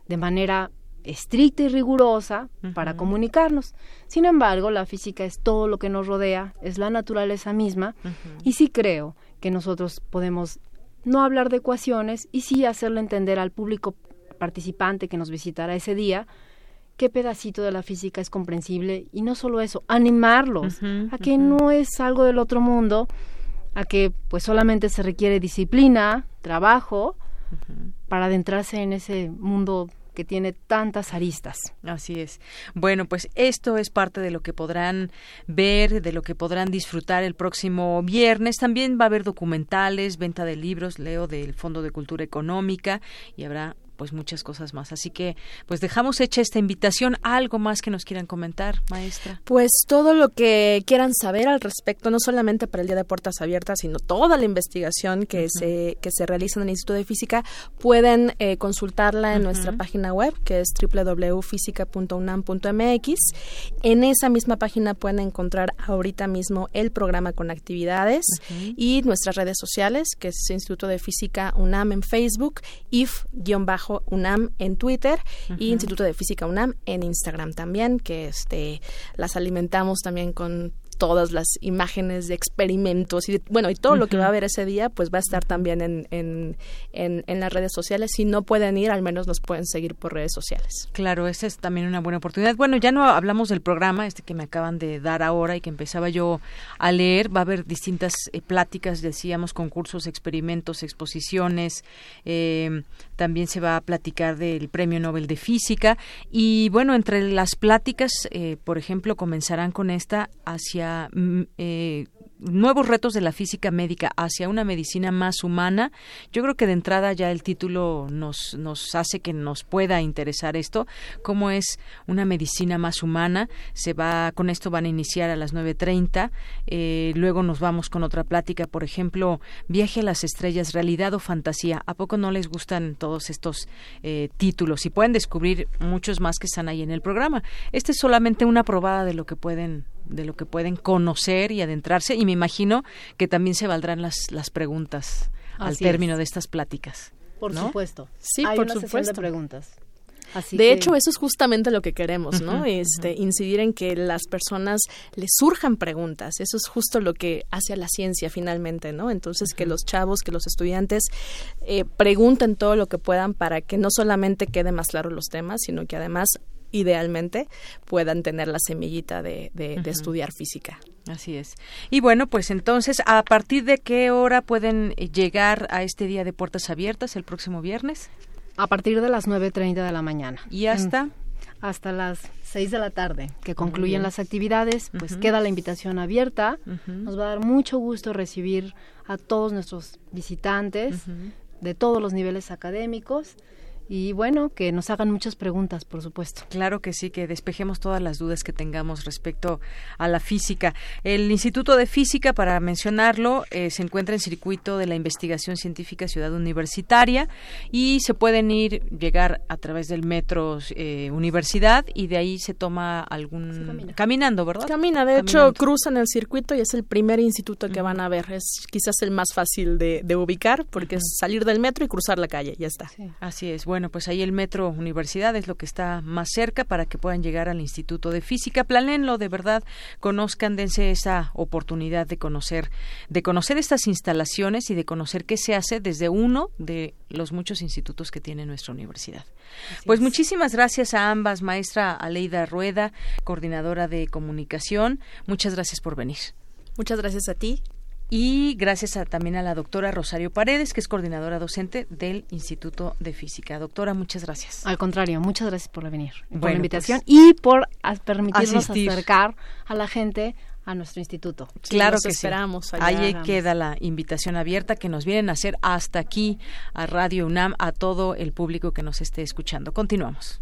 de manera estricta y rigurosa para comunicarnos. Sin embargo, la física es todo lo que nos rodea, es la naturaleza misma, y sí creo que nosotros podemos no hablar de ecuaciones y sí hacerlo entender al público participante que nos visitará ese día, qué pedacito de la física es comprensible y no solo eso, animarlos a que no es algo del otro mundo, a que pues solamente se requiere disciplina, trabajo para adentrarse en ese mundo que tiene tantas aristas. Así es. Bueno, pues esto es parte de lo que podrán ver, de lo que podrán disfrutar el próximo viernes. También va a haber documentales, venta de libros, leo del Fondo de Cultura Económica y habrá pues muchas cosas más. Así que pues dejamos hecha esta invitación. ¿Algo más que nos quieran comentar, maestra? Pues todo lo que quieran saber al respecto, no solamente para el Día de Puertas Abiertas, sino toda la investigación que, se, que se realiza en el Instituto de Física, pueden eh, consultarla en nuestra página web, que es www.física.unam.mx. En esa misma página pueden encontrar ahorita mismo el programa con actividades y nuestras redes sociales, que es Instituto de Física UNAM en Facebook, if-bajo UNAM en Twitter y Instituto de Física UNAM en Instagram también, que este las alimentamos también con todas las imágenes de experimentos y bueno y todo lo que va a haber ese día pues va a estar también en, en, en, las redes sociales. Si no pueden ir al menos nos pueden seguir por redes sociales. Claro esa es también una buena oportunidad. Bueno ya no hablamos del programa este que me acaban de dar ahora y que empezaba yo a leer. Va a haber distintas eh, pláticas decíamos concursos experimentos exposiciones. Eh, también se va a platicar del premio Nobel de física. Y bueno entre las pláticas eh, por ejemplo comenzarán con esta hacia mm, eh, nuevos retos de la física médica hacia una medicina más humana. Yo creo que de entrada ya el título nos, nos hace que nos pueda interesar esto, cómo es una medicina más humana. Se va, con esto van a iniciar a las 9.30. Eh, luego nos vamos con otra plática, por ejemplo, viaje a las estrellas, realidad o fantasía. ¿A poco no les gustan todos estos eh, títulos? Y pueden descubrir muchos más que están ahí en el programa. Este es solamente una probada de lo que pueden de lo que pueden conocer y adentrarse y me imagino que también se valdrán las, las preguntas al término de estas pláticas. Por supuesto. Sí, por supuesto. de preguntas. de hecho, eso es justamente lo que queremos, ¿no? este, Incidir en que las personas les surjan preguntas. Eso es justo lo que hace a la ciencia finalmente, ¿no? Entonces, que los chavos, que los estudiantes eh, pregunten todo lo que puedan para que no solamente quede más claro los temas, sino que además idealmente puedan tener la semillita de, de, estudiar física. Así es. Y bueno, pues entonces, ¿a partir de qué hora pueden llegar a este día de puertas abiertas el próximo viernes? A partir de las 9.30 de la mañana. ¿Y hasta? hasta las 6 de la tarde, que concluyen las actividades, pues queda la invitación abierta. Nos va a dar mucho gusto recibir a todos nuestros visitantes de todos los niveles académicos y bueno, que nos hagan muchas preguntas, por supuesto. Claro que sí, que despejemos todas las dudas que tengamos respecto a la física. El Instituto de Física, para mencionarlo, eh, se encuentra en circuito de la investigación científica Ciudad Universitaria y se pueden ir, llegar a través del metro eh, Universidad y de ahí se toma algún... caminando, ¿verdad? Camina, de hecho cruzan el circuito y es el primer instituto que van a ver. Es quizás el más fácil de, ubicar porque es salir del metro y cruzar la calle, ya está. Así es. Bueno, pues ahí el Metro Universidad es lo que está más cerca para que puedan llegar al Instituto de Física. Planenlo, de verdad, conozcan, dense esa oportunidad de conocer, de conocer estas instalaciones y de conocer qué se hace desde uno de los muchos institutos que tiene nuestra universidad. pues muchísimas gracias a ambas, maestra Aleida Rueda, coordinadora de comunicación. Muchas gracias por venir. Muchas gracias a ti y gracias también a la doctora Rosario Paredes, que es coordinadora docente del Instituto de Física. Doctora, muchas gracias. Al contrario, muchas gracias por venir, por la invitación pues, y por permitirnos acercar a la gente a nuestro instituto. claro que esperamos. Ahí queda la invitación abierta que nos vienen a hacer hasta aquí a Radio UNAM, a todo el público que nos esté escuchando. Continuamos.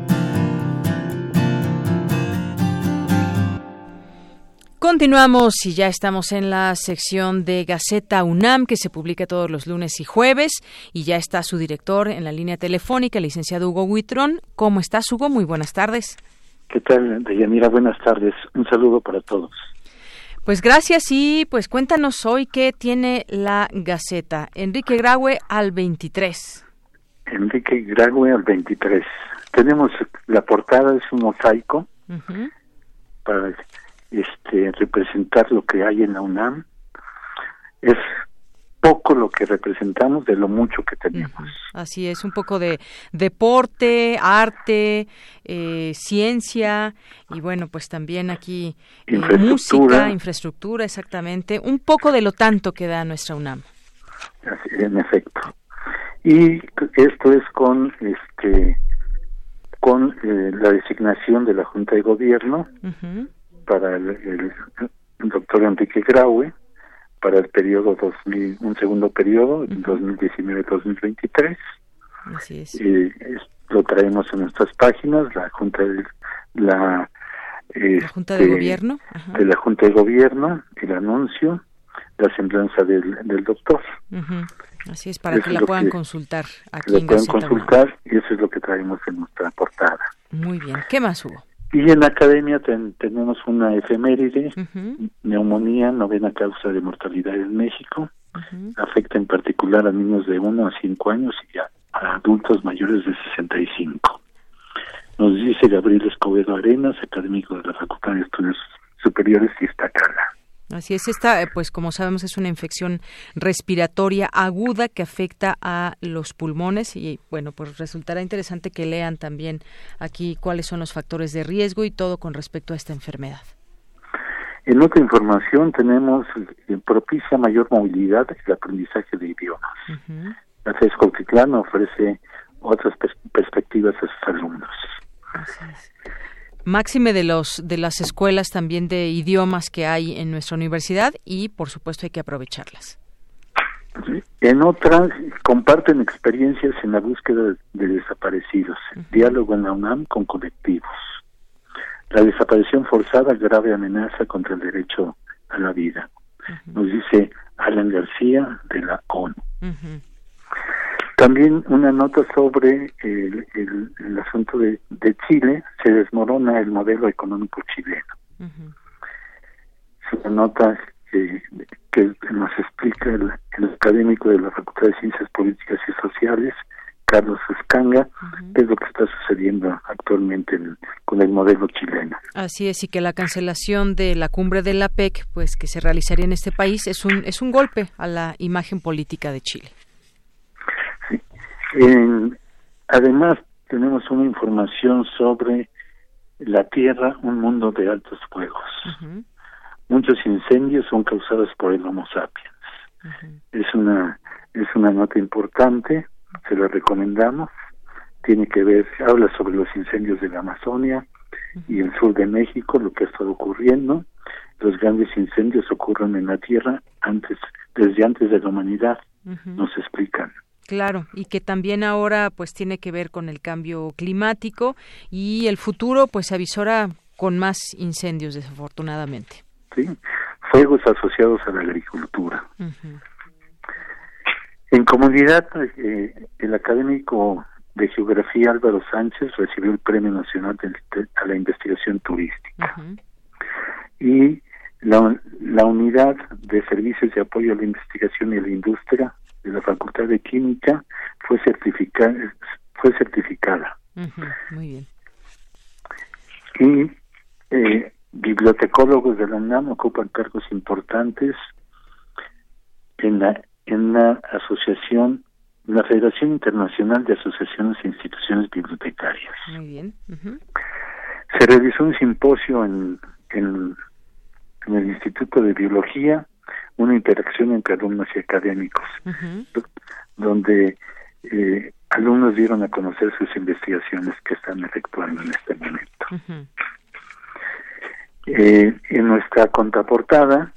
Continuamos y ya estamos en la sección de Gaceta UNAM que se publica todos los lunes y jueves y ya está su director en la línea telefónica, el licenciado Hugo Huitrón. ¿Cómo estás, Hugo? Muy buenas tardes. ¿Qué tal, Deyanira? Buenas tardes. Un saludo para todos. Pues gracias y pues cuéntanos hoy qué tiene la Gaceta. Enrique Graue al 23. Enrique Graue al 23. Tenemos la portada, es un mosaico para este, representar lo que hay en la UNAM. Es poco lo que representamos de lo mucho que tenemos. Así es, un poco de deporte, arte, eh, ciencia y bueno, pues también aquí eh, música, infraestructura, exactamente, un poco de lo tanto que da nuestra UNAM. en efecto. Y esto es con este con eh, la designación de la Junta de Gobierno para el, doctor Enrique Graue para el periodo 2000, un segundo periodo, 2019-2023. Así es. Y lo traemos en nuestras páginas, la Junta de la, Junta de este, Gobierno. De la Junta de Gobierno, el anuncio la semblanza del, del doctor. Así es, para que la puedan consultar aquí en puedan consultar y eso es lo que traemos en nuestra portada. Muy bien. ¿Qué más hubo? Y en la academia tenemos una efeméride, neumonía, novena causa de mortalidad en México. Afecta en particular a niños de 1 a 5 años y a, adultos mayores de 65. Nos dice Gabriel Escobedo Arenas, académico de la Facultad de Estudios Superiores y Iztacala. Así es, esta, eh, pues como sabemos, es una infección respiratoria aguda que afecta a los pulmones y bueno, pues resultará interesante que lean también aquí cuáles son los factores de riesgo y todo con respecto a esta enfermedad. En otra información tenemos eh, propicia mayor movilidad el aprendizaje de idiomas. La FES ofrece otras perspectivas a sus alumnos. Así es máxime de los de las escuelas también de idiomas que hay en nuestra universidad y por supuesto hay que aprovecharlas. En otras comparten experiencias en la búsqueda de desaparecidos, diálogo en la UNAM con colectivos. La desaparición forzada grave amenaza contra el derecho a la vida. Nos dice Alan García de la ONU. También una nota sobre el, el, asunto de, de, Chile, se desmorona el modelo económico chileno. Es una nota que, que nos explica el, académico de la Facultad de Ciencias Políticas y Sociales, Carlos Escanga, qué es lo que está sucediendo actualmente con el modelo chileno. Así es, y que la cancelación de la cumbre de la PEC, pues que se realizaría en este país, es un, es un golpe a la imagen política de Chile además, tenemos una información sobre la Tierra, un mundo de altos fuegos. Muchos incendios son causados por el Homo sapiens. Es una es una nota importante, se la recomendamos. Tiene que ver, habla sobre los incendios de la Amazonia y el sur de México, lo que ha estado ocurriendo. Los grandes incendios ocurren en la Tierra antes, desde antes de la humanidad, nos explican. Claro, y que también ahora pues tiene que ver con el cambio climático y el futuro pues avisora con más incendios desafortunadamente. Sí, fuegos asociados a la agricultura. En comunidad, eh, el académico de geografía Álvaro Sánchez recibió el Premio Nacional a la Investigación Turística. Y la, la unidad de servicios de apoyo a la investigación y a la industria de la Facultad de Química fue certificada. Fue certificada. muy bien. Y eh, bibliotecólogos de la UNAM ocupan cargos importantes en la en la asociación la Federación Internacional de Asociaciones e Instituciones Bibliotecarias. Muy bien. Se realizó un simposio en, en, en, el Instituto de Biología una interacción entre alumnos y académicos, donde eh, alumnos dieron a conocer sus investigaciones que están efectuando en este momento. eh, en nuestra contraportada,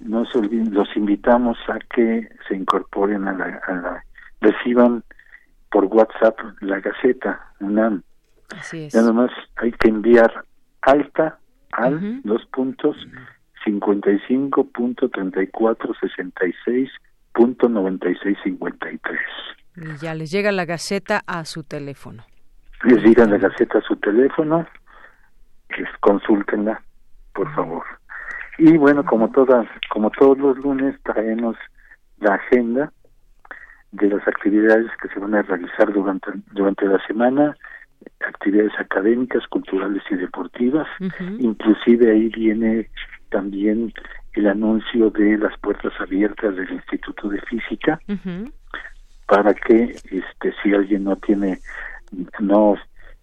nos los invitamos a que se incorporen a la, a la reciban por WhatsApp la Gaceta UNAM. Así es. Nada más hay que enviar alta al dos puntos 55.3466.9653. Y ya les llega la Gaceta a su teléfono. Les llega la Gaceta a su teléfono, pues consúltenla, por favor. Y bueno, como todas, como todos los lunes traemos la agenda de las actividades que se van a realizar durante durante la semana, actividades académicas, culturales y deportivas. Inclusive ahí viene también el anuncio de las puertas abiertas del Instituto de Física para que este si alguien no tiene no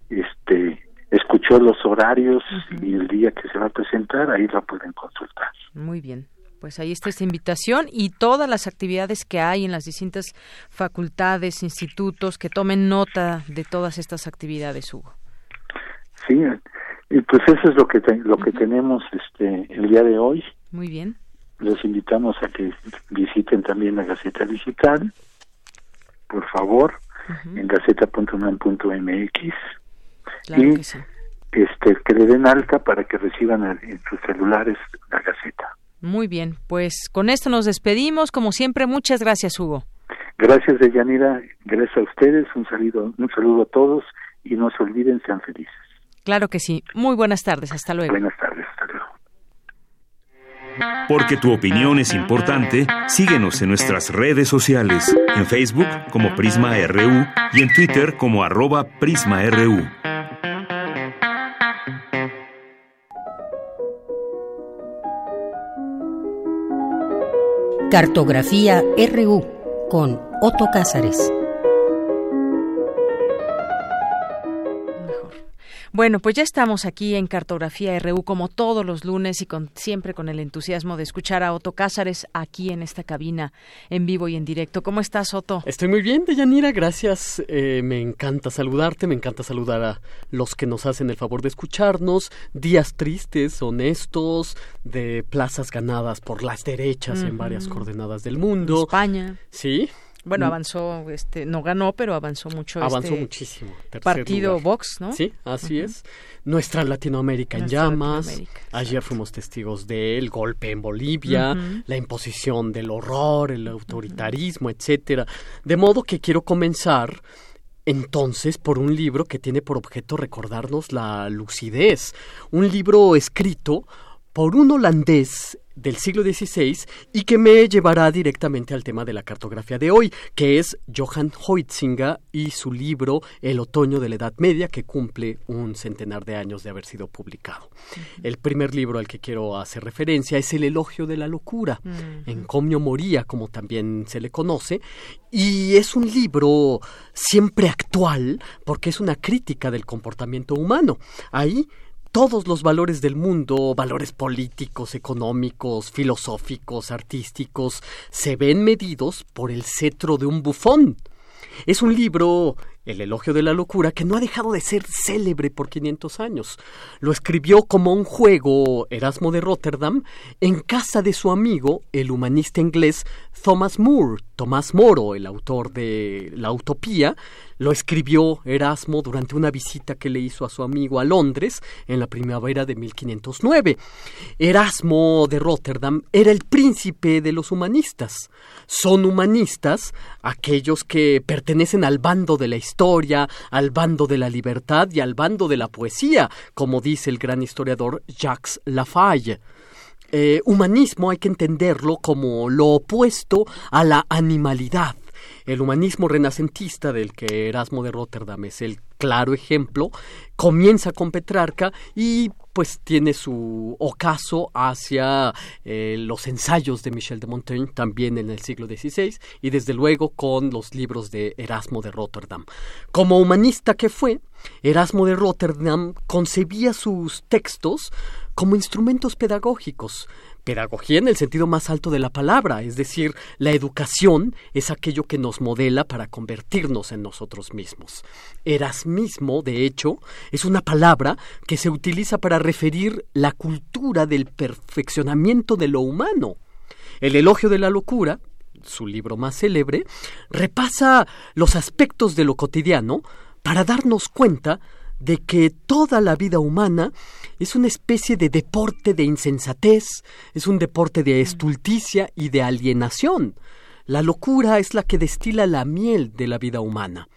este escuchó los horarios y el día que se va a presentar ahí la pueden consultar. Muy bien. Pues ahí está esta invitación y todas las actividades que hay en las distintas facultades, institutos, que tomen nota de todas estas actividades, Hugo. Sí, y pues eso es lo que lo que tenemos este el día de hoy. Muy bien. Los invitamos a que visiten también la Gaceta Digital, por favor, en gaceta.unam.mx y que este que le den alta para que reciban en sus celulares la Gaceta. Muy bien, pues con esto nos despedimos. Como siempre, muchas gracias, Hugo. Gracias, Deyanira. Gracias a ustedes. Un saludo, un saludo a todos y no se olviden, sean felices. Claro que sí. Muy buenas tardes. Hasta luego. Buenas tardes. Hasta luego. Porque tu opinión es importante, síguenos en nuestras redes sociales, en Facebook como Prisma RU y en Twitter como arroba PrismaRU. Cartografía RU con Otto Cázares. Bueno, pues ya estamos aquí en Cartografía RU como todos los lunes y con siempre con el entusiasmo de escuchar a Otto Cázares aquí en esta cabina en vivo y en directo. ¿Cómo estás, Otto? Estoy muy bien, Deyanira, gracias. Eh, me encanta saludarte, me encanta saludar a los que nos hacen el favor de escucharnos. Días tristes, honestos, de plazas ganadas por las derechas en varias coordenadas del mundo. España. Sí, bueno, Mm. avanzó, este, no ganó, pero avanzó mucho. Avanzó este muchísimo. Partido lugar. Vox, ¿no? Sí, así es. Nuestra Latinoamérica en llamas. Latinoamérica, Ayer fuimos testigos del golpe en Bolivia, la imposición del horror, el autoritarismo, etcétera. De modo que quiero comenzar entonces por un libro que tiene por objeto recordarnos la lucidez. Un libro escrito por un holandés del siglo XVI y que me llevará directamente al tema de la cartografía de hoy, que es Johann Huizinga y su libro El otoño de la Edad Media, que cumple un centenar de años de haber sido publicado. El primer libro al que quiero hacer referencia es El elogio de la locura, Encomio Moría, como también se le conoce, y es un libro siempre actual porque es una crítica del comportamiento humano. Ahí todos los valores del mundo, valores políticos, económicos, filosóficos, artísticos, se ven medidos por el cetro de un bufón. Es un libro, El elogio de la locura, que no ha dejado de ser célebre por 500 años. Lo escribió como un juego Erasmo de Rotterdam en casa de su amigo, el humanista inglés Thomas Moore. Tomás Moro, el autor de La Utopía, lo escribió Erasmo durante una visita que le hizo a su amigo a Londres en la primavera de 1509. Erasmo de Rotterdam era el príncipe de los humanistas. Son humanistas aquellos que pertenecen al bando de la historia, al bando de la libertad y al bando de la poesía, como dice el gran historiador Jacques Lafalle. Eh, humanismo hay que entenderlo como lo opuesto a la animalidad. El humanismo renacentista del que Erasmo de Rotterdam es el claro ejemplo, comienza con Petrarca y pues tiene su ocaso hacia eh, los ensayos de Michel de Montaigne también en el siglo XVI y desde luego con los libros de Erasmo de Rotterdam. Como humanista que fue, Erasmo de Rotterdam concebía sus textos como instrumentos pedagógicos, pedagogía en el sentido más alto de la palabra, es decir, la educación es aquello que nos modela para convertirnos en nosotros mismos. Erasmismo, de hecho, es una palabra que se utiliza para referir la cultura del perfeccionamiento de lo humano. El elogio de la locura, su libro más célebre, repasa los aspectos de lo cotidiano para darnos cuenta de que toda la vida humana es una especie de deporte de insensatez, es un deporte de estulticia y de alienación. La locura es la que destila la miel de la vida humana.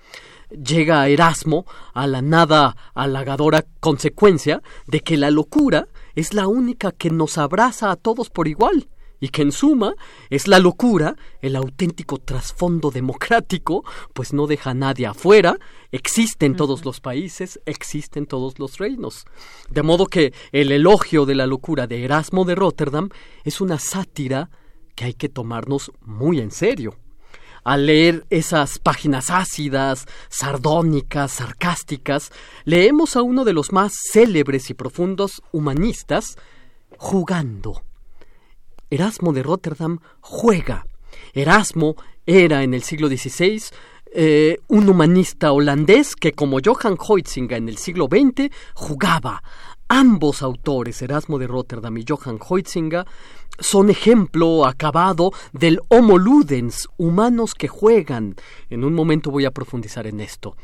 Llega Erasmo a la nada halagadora consecuencia de que la locura es la única que nos abraza a todos por igual y que en suma es la locura el auténtico trasfondo democrático, pues no deja a nadie afuera, existe en todos los países, existe en todos los reinos. De modo que el elogio de la locura de Erasmo de Rotterdam es una sátira que hay que tomarnos muy en serio. Al leer esas páginas ácidas, sardónicas, sarcásticas, leemos a uno de los más célebres y profundos humanistas jugando. Erasmo de Rotterdam juega. Erasmo era en el siglo XVI eh, un humanista holandés que como Johann Huizinga en el siglo XX jugaba. Ambos autores, Erasmo de Rotterdam y Johann Huizinga, son ejemplo acabado del Homo Ludens, humanos que juegan. En un momento voy a profundizar en esto.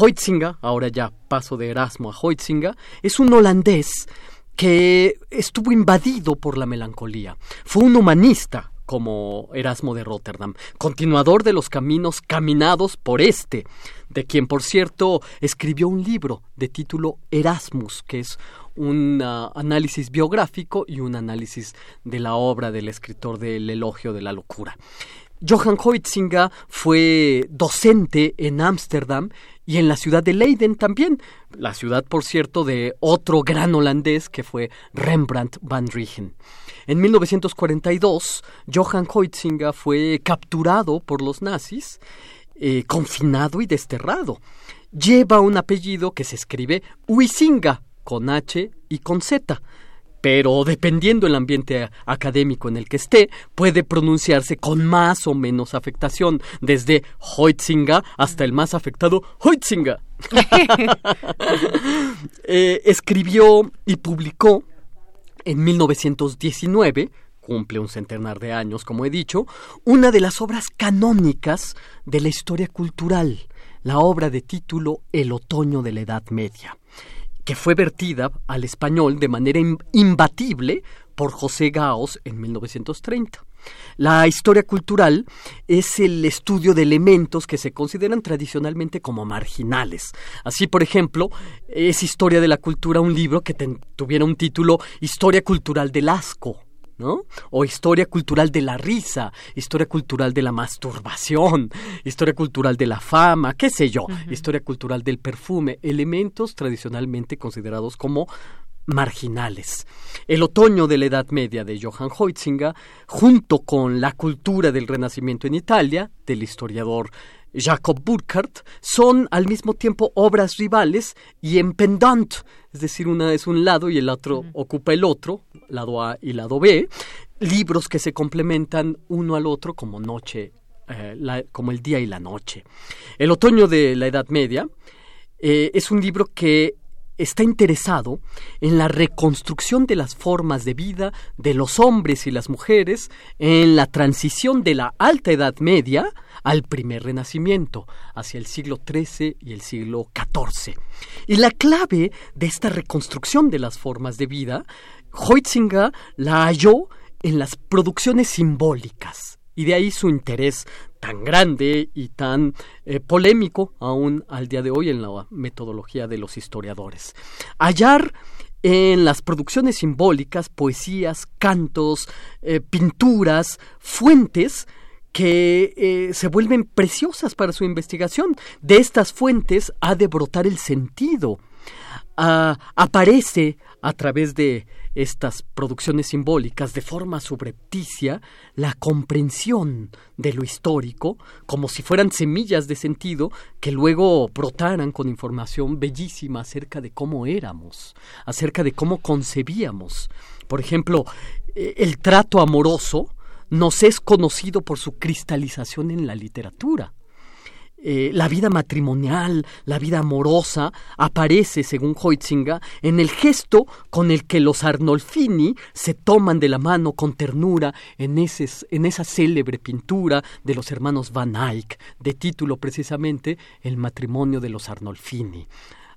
Huizinga, ahora ya paso de Erasmo a Huizinga, es un holandés que estuvo invadido por la melancolía. Fue un humanista, como Erasmo de Rotterdam, continuador de los caminos caminados por este, de quien, por cierto, escribió un libro de título Erasmus, que es un uh, análisis biográfico y un análisis de la obra del escritor del elogio de la locura. Johann Huizinga fue docente en Ámsterdam y en la ciudad de Leiden también, la ciudad, por cierto, de otro gran holandés que fue Rembrandt van Rijn. En 1942, Johann Huizinga fue capturado por los nazis, eh, confinado y desterrado. Lleva un apellido que se escribe Huizinga, con H y con Z pero dependiendo el ambiente académico en el que esté, puede pronunciarse con más o menos afectación, desde Heutzinger hasta el más afectado Heutzinger. *laughs* Eh, escribió y publicó en 1919 cumple un centenar de años, como he dicho, una de las obras canónicas de la historia cultural, la obra de título El otoño de la Edad Media que fue vertida al español de manera imbatible por José Gaos en 1930. La historia cultural es el estudio de elementos que se consideran tradicionalmente como marginales. Así, por ejemplo, es Historia de la Cultura un libro que tuviera un título Historia Cultural del Asco, ¿no? O historia cultural de la risa, historia cultural de la masturbación, historia cultural de la fama, qué sé yo, historia cultural del perfume, elementos tradicionalmente considerados como marginales. El otoño de la Edad Media de Johann Huizinga, junto con la cultura del Renacimiento en Italia, del historiador Jacob Burckhardt, son al mismo tiempo obras rivales y en pendant, es decir, una es un lado y el otro ocupa el otro, lado A y lado B, libros que se complementan uno al otro como noche, eh, como el día y la noche. El otoño de la Edad Media eh, es un libro que está interesado en la reconstrucción de las formas de vida de los hombres y las mujeres en la transición de la alta edad media al primer renacimiento, hacia el siglo XIII y el siglo XIV. Y la clave de esta reconstrucción de las formas de vida, Heutzinger la halló en las producciones simbólicas, y de ahí su interés tan grande y tan eh, polémico aún al día de hoy en la metodología de los historiadores. Hallar en las producciones simbólicas, poesías, cantos, eh, pinturas, fuentes que eh, se vuelven preciosas para su investigación. De estas fuentes ha de brotar el sentido. Ah, aparece a través de estas producciones simbólicas de forma subrepticia la comprensión de lo histórico como si fueran semillas de sentido que luego brotaran con información bellísima acerca de cómo éramos, acerca de cómo concebíamos. Por ejemplo, eh, el trato amoroso nos es conocido por su cristalización en la literatura. Eh, la vida matrimonial, la vida amorosa, aparece, según Heutzinger, en el gesto con el que los Arnolfini se toman de la mano con ternura en esa célebre pintura de los hermanos Van Eyck, de título precisamente El matrimonio de los Arnolfini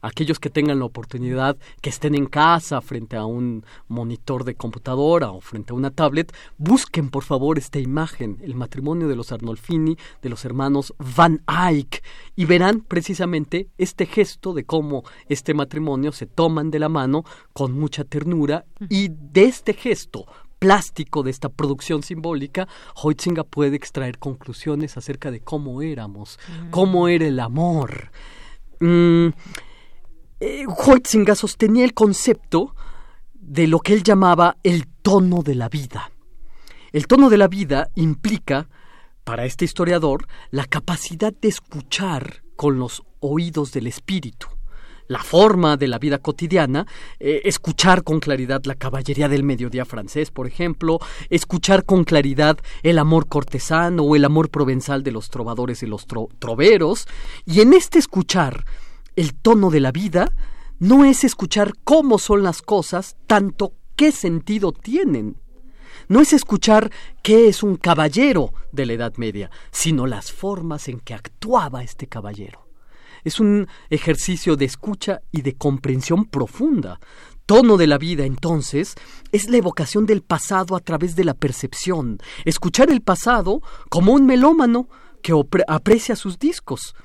aquellos que tengan la oportunidad, que estén en casa frente a un monitor de computadora o frente a una tablet, busquen por favor esta imagen, el matrimonio de los Arnolfini, de los hermanos Van Eyck, y verán precisamente este gesto de cómo este matrimonio se toman de la mano con mucha ternura y de este gesto plástico de esta producción simbólica, Heutzinger puede extraer conclusiones acerca de cómo éramos, cómo era el amor. Mm, eh, sostenía el concepto de lo que él llamaba el tono de la vida. El tono de la vida implica, para este historiador, la capacidad de escuchar con los oídos del espíritu la forma de la vida cotidiana, eh, escuchar con claridad la caballería del mediodía francés, por ejemplo, escuchar con claridad el amor cortesano o el amor provenzal de los trovadores y los troveros, y en este escuchar el tono de la vida no es escuchar cómo son las cosas, tanto qué sentido tienen. No es escuchar qué es un caballero de la Edad Media, sino las formas en que actuaba este caballero. Es un ejercicio de escucha y de comprensión profunda. tono de la vida, entonces, es la evocación del pasado a través de la percepción. Escuchar el pasado como un melómano que aprecia sus discos.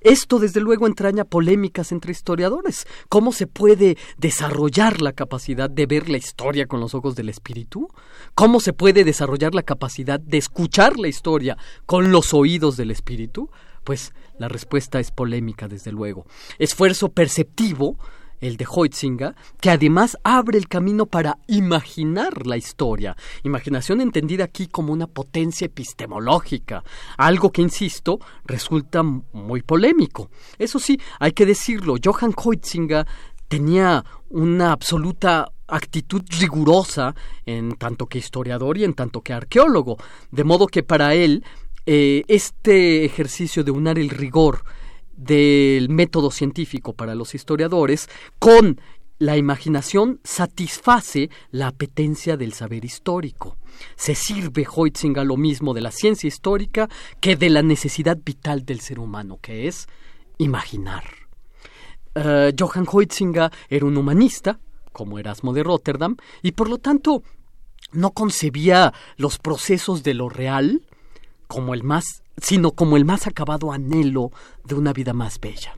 Esto, desde luego, entraña polémicas entre historiadores. ¿Cómo se puede desarrollar la capacidad de ver la historia con los ojos del espíritu? ¿Cómo se puede desarrollar la capacidad de escuchar la historia con los oídos del espíritu? Pues la respuesta es polémica, desde luego. Esfuerzo perceptivo el de Hoitzinga, que además abre el camino para imaginar la historia. Imaginación entendida aquí como una potencia epistemológica, algo que, insisto, resulta muy polémico. Eso sí, hay que decirlo, Johann Hoitzinga tenía una absoluta actitud rigurosa en tanto que historiador y en tanto que arqueólogo, de modo que para él eh, este ejercicio de unar el rigor del método científico para los historiadores con la imaginación satisface la apetencia del saber histórico. Se sirve Hoitzinga lo mismo de la ciencia histórica que de la necesidad vital del ser humano, que es imaginar. Uh, Johann Hoitzinga era un humanista, como Erasmo de Rotterdam, y por lo tanto no concebía los procesos de lo real como el más, sino como el más acabado anhelo de una vida más bella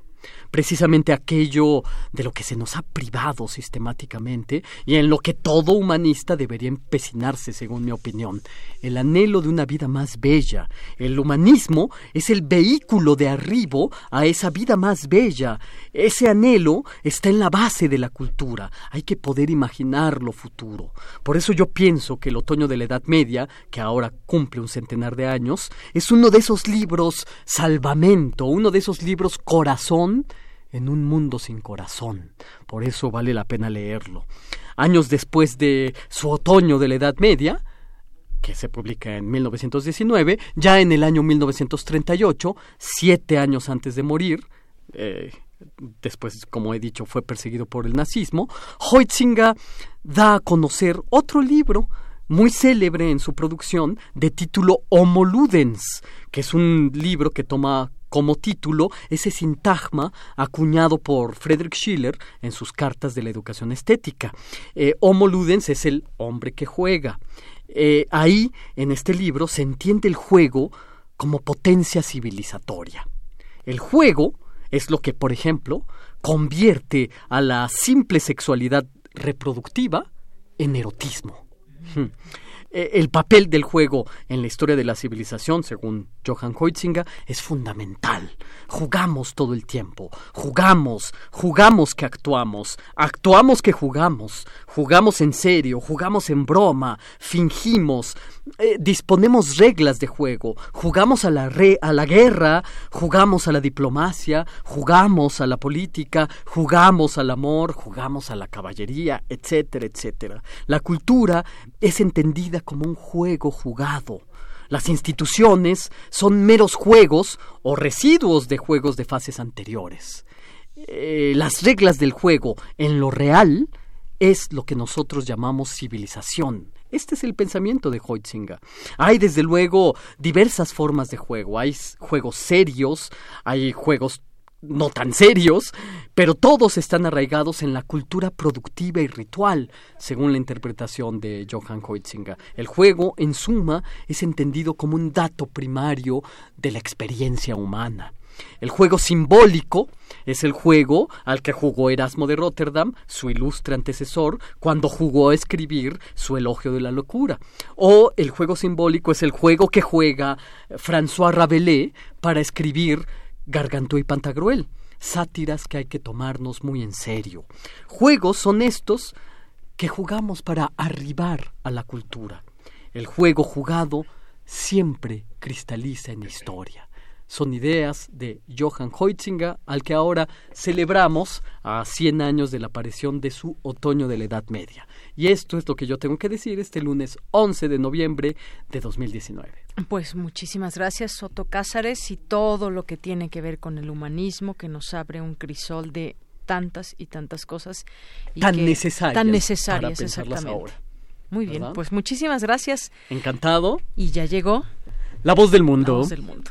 precisamente aquello de lo que se nos ha privado sistemáticamente y en lo que todo humanista debería empecinarse, según mi opinión, el anhelo de una vida más bella. El humanismo es el vehículo de arribo a esa vida más bella. Ese anhelo está en la base de la cultura. Hay que poder imaginar lo futuro. Por eso yo pienso que el otoño de la Edad Media, que ahora cumple un centenar de años, es uno de esos libros salvamento, uno de esos libros corazón en un mundo sin corazón. Por eso vale la pena leerlo. Años después de su otoño de la Edad Media, que se publica en 1919, ya en el año 1938, siete años antes de morir, eh, después, como he dicho, fue perseguido por el nazismo, Heutzinger da a conocer otro libro muy célebre en su producción de título Homo Ludens, que es un libro que toma como título ese sintagma acuñado por Friedrich Schiller en sus cartas de la educación estética. Eh, Homo Ludens es el hombre que juega. Eh, ahí, en este libro, se entiende el juego como potencia civilizatoria. El juego es lo que, por ejemplo, convierte a la simple sexualidad reproductiva en erotismo. Hmm. Eh, el papel del juego en la historia de la civilización, según Johann Heutzinger, es fundamental. Jugamos todo el tiempo, jugamos, jugamos que actuamos, actuamos que jugamos, jugamos en serio, jugamos en broma, fingimos, eh, disponemos reglas de juego, jugamos a la, a la guerra, jugamos a la diplomacia, jugamos a la política, jugamos al amor, jugamos a la caballería, etcétera, etcétera. La cultura es entendida como un juego jugado. Las instituciones son meros juegos o residuos de juegos de fases anteriores. Eh, las reglas del juego en lo real es lo que nosotros llamamos civilización. Este es el pensamiento de Heutzinger. Hay desde luego diversas formas de juego. Hay juegos serios, hay juegos no tan serios, pero todos están arraigados en la cultura productiva y ritual, según la interpretación de Johann Heutzinger. El juego, en suma, es entendido como un dato primario de la experiencia humana. El juego simbólico es el juego al que jugó Erasmo de Rotterdam, su ilustre antecesor, cuando jugó a escribir su elogio de la locura. O el juego simbólico es el juego que juega François Rabelais para escribir Gargantúa y Pantagruel, sátiras que hay que tomarnos muy en serio. Juegos son estos que jugamos para arribar a la cultura. El juego jugado siempre cristaliza en historia. Son ideas de Johann Heutzinger, al que ahora celebramos a 100 años de la aparición de su otoño de la Edad Media. Y esto es lo que yo tengo que decir este lunes 11 de noviembre de 2019. Pues muchísimas gracias, Soto Cázares, y todo lo que tiene que ver con el humanismo, que nos abre un crisol de tantas y tantas cosas. Y tan necesarias. Tan necesarias, exactamente. Ahora, Muy bien, pues muchísimas gracias. Encantado. Y ya llegó. La voz del mundo. La voz del mundo.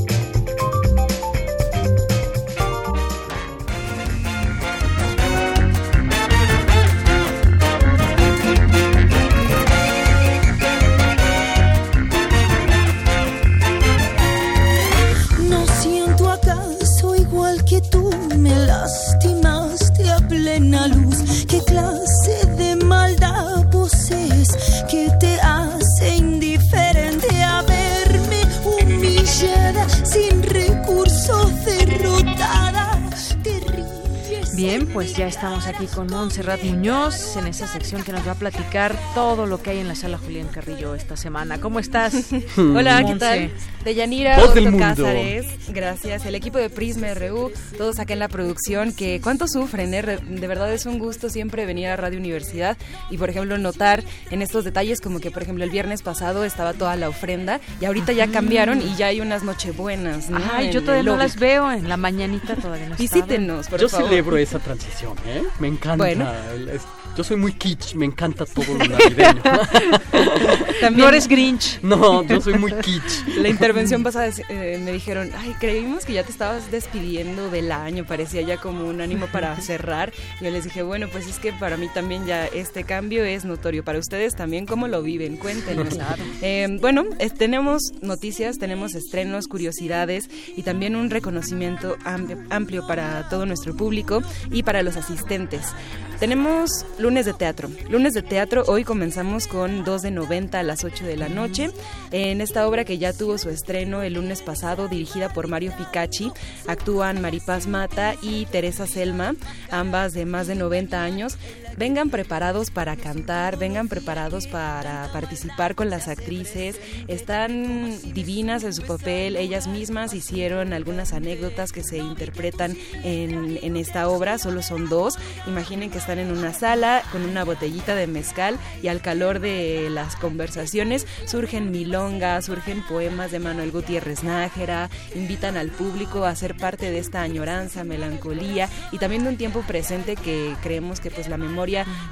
Bien, pues ya estamos aquí con Montserrat Muñoz en esa sección que nos va a platicar todo lo que hay en la sala Julián Carrillo esta semana. ¿Cómo estás? *laughs* Hola, ¿qué tal? Deyanira, Otto Cázares, gracias. El equipo de Prisma RU, todos acá en la producción, que cuánto sufren, ¿eh? De verdad es un gusto siempre venir a Radio Universidad y, por ejemplo, notar en estos detalles como que, por ejemplo, el viernes pasado estaba toda la ofrenda y ahorita ya cambiaron y ya hay unas nochebuenas, ¿no? Ay, yo todavía no las veo en la mañanita todavía no Visítenos, por yo favor. celebro esa transición, ¿eh? Me encanta. Bueno. El- es- yo soy muy kitsch, me encanta todo lo navideño. *laughs* También- No eres Grinch. No, yo soy muy kitsch. La intervención pasada eh, me dijeron, ay, creímos que ya te estabas despidiendo del año, parecía ya como un ánimo para *laughs* cerrar. Yo les dije, bueno, pues es que para mí también ya este cambio es notorio. Para ustedes también, ¿cómo lo viven? Cuéntenos. Claro. Eh, bueno, es- tenemos noticias, tenemos estrenos, curiosidades y también un reconocimiento amplio, amplio para todo nuestro público y para los asistentes. Tenemos lunes de teatro. Lunes de teatro, hoy comenzamos con 2 de 90 a las 8 de la noche. En esta obra que ya tuvo su estreno el lunes pasado, dirigida por Mario Ficacci, actúan Maripaz Mata y Teresa Selma, ambas de más de 90 años. Vengan preparados para cantar, vengan preparados para participar con las actrices. Están divinas en su papel, ellas mismas hicieron algunas anécdotas que se interpretan en, en esta obra, solo son dos. Imaginen que están en una sala con una botellita de mezcal y al calor de las conversaciones surgen milongas, surgen poemas de Manuel Gutiérrez Nájera, invitan al público a ser parte de esta añoranza, melancolía y también de un tiempo presente que creemos que pues la memoria,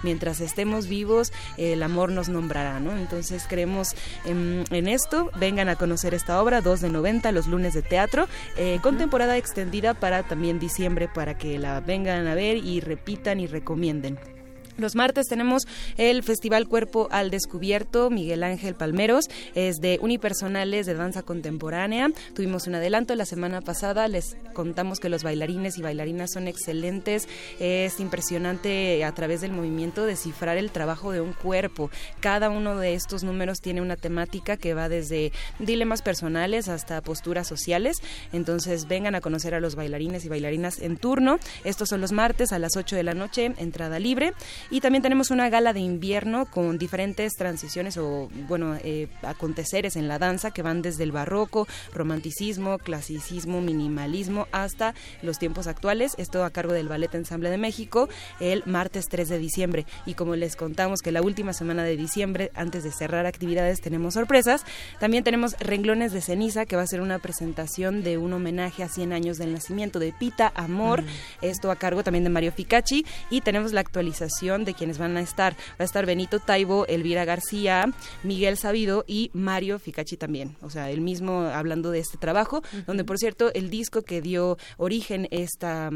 mientras estemos vivos, el amor nos nombrará, ¿no? Entonces creemos en, en esto, vengan a conocer esta obra, 2 de 90, los lunes de teatro, eh, con temporada extendida para también diciembre, para que la vengan a ver y repitan y recomienden. Los martes tenemos el Festival Cuerpo al Descubierto, Miguel Ángel Palmeros, es de unipersonales de danza contemporánea. Tuvimos un adelanto la semana pasada, les contamos que los bailarines y bailarinas son excelentes. Es impresionante a través del movimiento descifrar el trabajo de un cuerpo. Cada uno de estos números tiene una temática que va desde dilemas personales hasta posturas sociales. Entonces vengan a conocer a los bailarines y bailarinas en turno. Estos son los martes a las 8 de la noche, entrada libre. Y también tenemos una gala de invierno con diferentes transiciones o, bueno, eh, aconteceres en la danza que van desde el barroco, romanticismo, clasicismo, minimalismo, hasta los tiempos actuales. Esto a cargo del Ballet Ensamble de México el martes 3 de diciembre. Y como les contamos que la última semana de diciembre, antes de cerrar actividades, tenemos sorpresas. También tenemos Renglones de Ceniza, que va a ser una presentación de un homenaje a 100 años del nacimiento de Pita Amor. Esto a cargo también de Mario Ficacci. Y tenemos la actualización de quienes van a estar. Va a estar Benito Taibo, Elvira García, Miguel Sabido y Mario Ficacci también. O sea, el mismo hablando de este trabajo, donde por cierto el disco que dio origen esta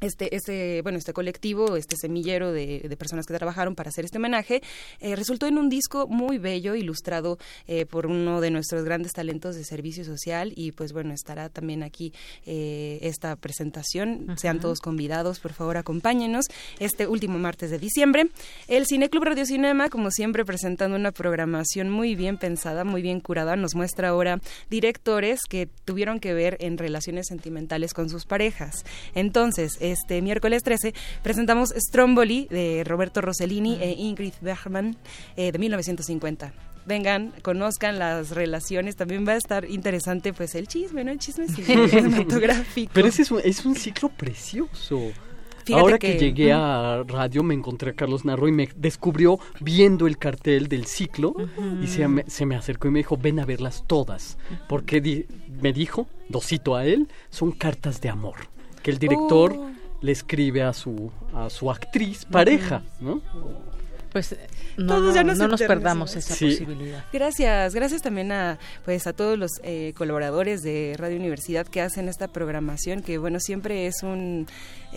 este, este, bueno, este colectivo, este semillero de, de personas que trabajaron para hacer este homenaje, eh, resultó en un disco muy bello, ilustrado eh, por uno de nuestros grandes talentos de servicio social y pues bueno, estará también aquí eh, esta presentación. Sean todos convidados, por favor, acompáñenos este último martes de diciembre. El Cineclub Radio Cinema, como siempre, presentando una programación muy bien pensada, muy bien curada, nos muestra ahora directores que tuvieron que ver en relaciones sentimentales con sus parejas. Entonces, este miércoles 13 presentamos Stromboli de Roberto Rossellini e Ingrid Bergman eh, de 1950 vengan, conozcan las relaciones, también va a estar interesante pues el chisme, ¿no? El chisme *laughs* cinematográfico. Pero ese es un, es un ciclo precioso. Fíjate Ahora que, que- llegué a radio me encontré a Carlos Narro y me descubrió viendo el cartel del ciclo y se me, se me acercó y me dijo, ven a verlas todas. Porque di- me dijo, dosito a él, son cartas de amor. Que el director Oh. Le escribe a su, a su actriz pareja, ¿no? Pues no, Todos ya nos no nos perdamos esa Sí. posibilidad. Gracias, gracias también a pues a todos los eh, colaboradores de Radio Universidad que hacen esta programación que bueno siempre es un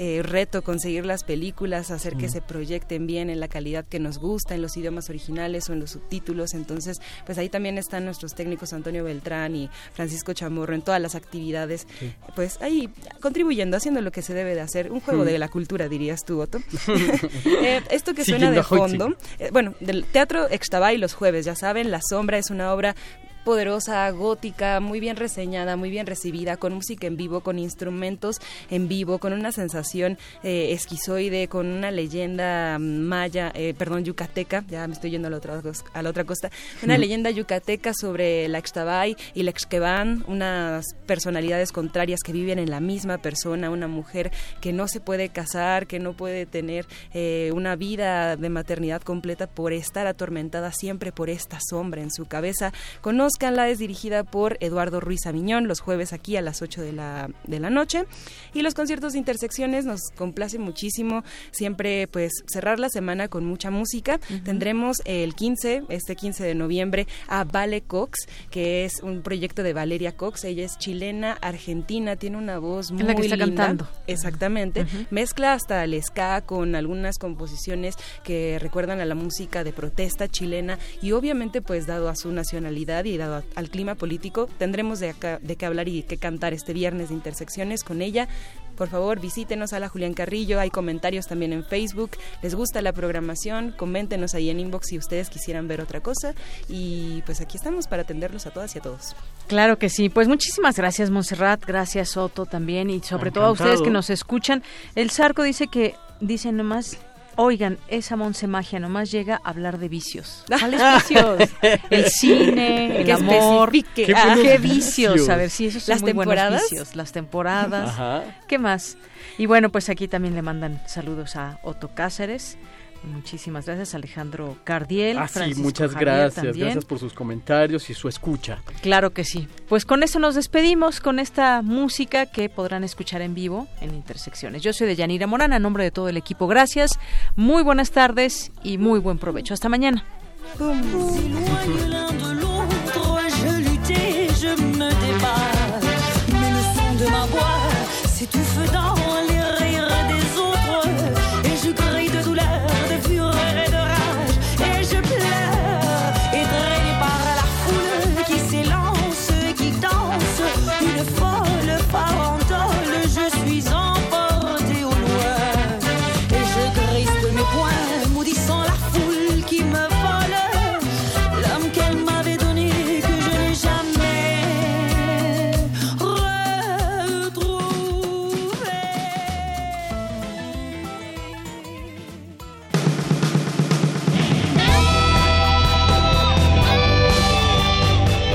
eh, reto conseguir las películas, hacer que se proyecten bien en la calidad que nos gusta, en los idiomas originales o en los subtítulos. Entonces, pues ahí también están nuestros técnicos Antonio Beltrán y Francisco Chamorro en todas las actividades, pues ahí contribuyendo, haciendo lo que se debe de hacer, un juego de la cultura, dirías tú, Otto. *laughs* Eh, esto que suena de fondo, eh, bueno, del Teatro Extabay los jueves, ya saben, La Sombra es una obra poderosa, gótica, muy bien reseñada, muy bien recibida, con música en vivo, con instrumentos en vivo, con una sensación eh, esquizoide, con una leyenda maya, eh, perdón, yucateca, ya me estoy yendo a la otra, a la otra costa, una leyenda yucateca sobre la Xtabay y la Xqueban, unas personalidades contrarias que viven en la misma persona, una mujer que no se puede casar, que no puede tener eh, una vida de maternidad completa por estar atormentada siempre por esta sombra en su cabeza. Conozcanla, es dirigida por Eduardo Ruiz Aviñón, los jueves aquí a las 8 de la, de la noche. Y los conciertos de intersecciones nos complace muchísimo siempre pues cerrar la semana con mucha música. Tendremos el 15, este 15 de noviembre, a Vale Cox, que es un proyecto de Valeria Cox. Ella es chilena, argentina, tiene una voz muy la que está linda. cantando. Exactamente. Mezcla hasta el ska con algunas composiciones que recuerdan a la música de protesta chilena y obviamente pues dado a su nacionalidad y dado a- al clima político, tendremos de, acá- de qué hablar y qué cantar este viernes de intersecciones con ella. Por favor, visítenos a la Julián Carrillo, hay comentarios también en Facebook. ¿Les gusta la programación? Coméntenos ahí en inbox si ustedes quisieran ver otra cosa. Y pues aquí estamos para atenderlos a todas y a todos. Claro que sí. Pues muchísimas gracias, Montserrat. Gracias, Otto, también. Y sobre todo a ustedes que nos escuchan. El Zarco dice que, dice nomás, oigan, esa Monse Magia nomás llega a hablar de vicios. *laughs* ¿Cuáles vicios? El cine, el Que amor. especifique. ¿Qué, Ah. qué vicios? A ver, sí, esos son Las muy buenos temporadas. vicios. Las temporadas. Ajá. ¿Qué más? Y bueno, pues aquí también le mandan saludos a Otto Cáceres. Muchísimas gracias, Alejandro Cardiel. Ah, sí, muchas Javier gracias. también. Gracias por sus comentarios y su escucha. Claro que sí. Pues con eso nos despedimos, con esta música que podrán escuchar en vivo en Intersecciones. Yo soy de Yanira Morán, a nombre de todo el equipo. Gracias, muy buenas tardes y muy buen provecho. Hasta mañana.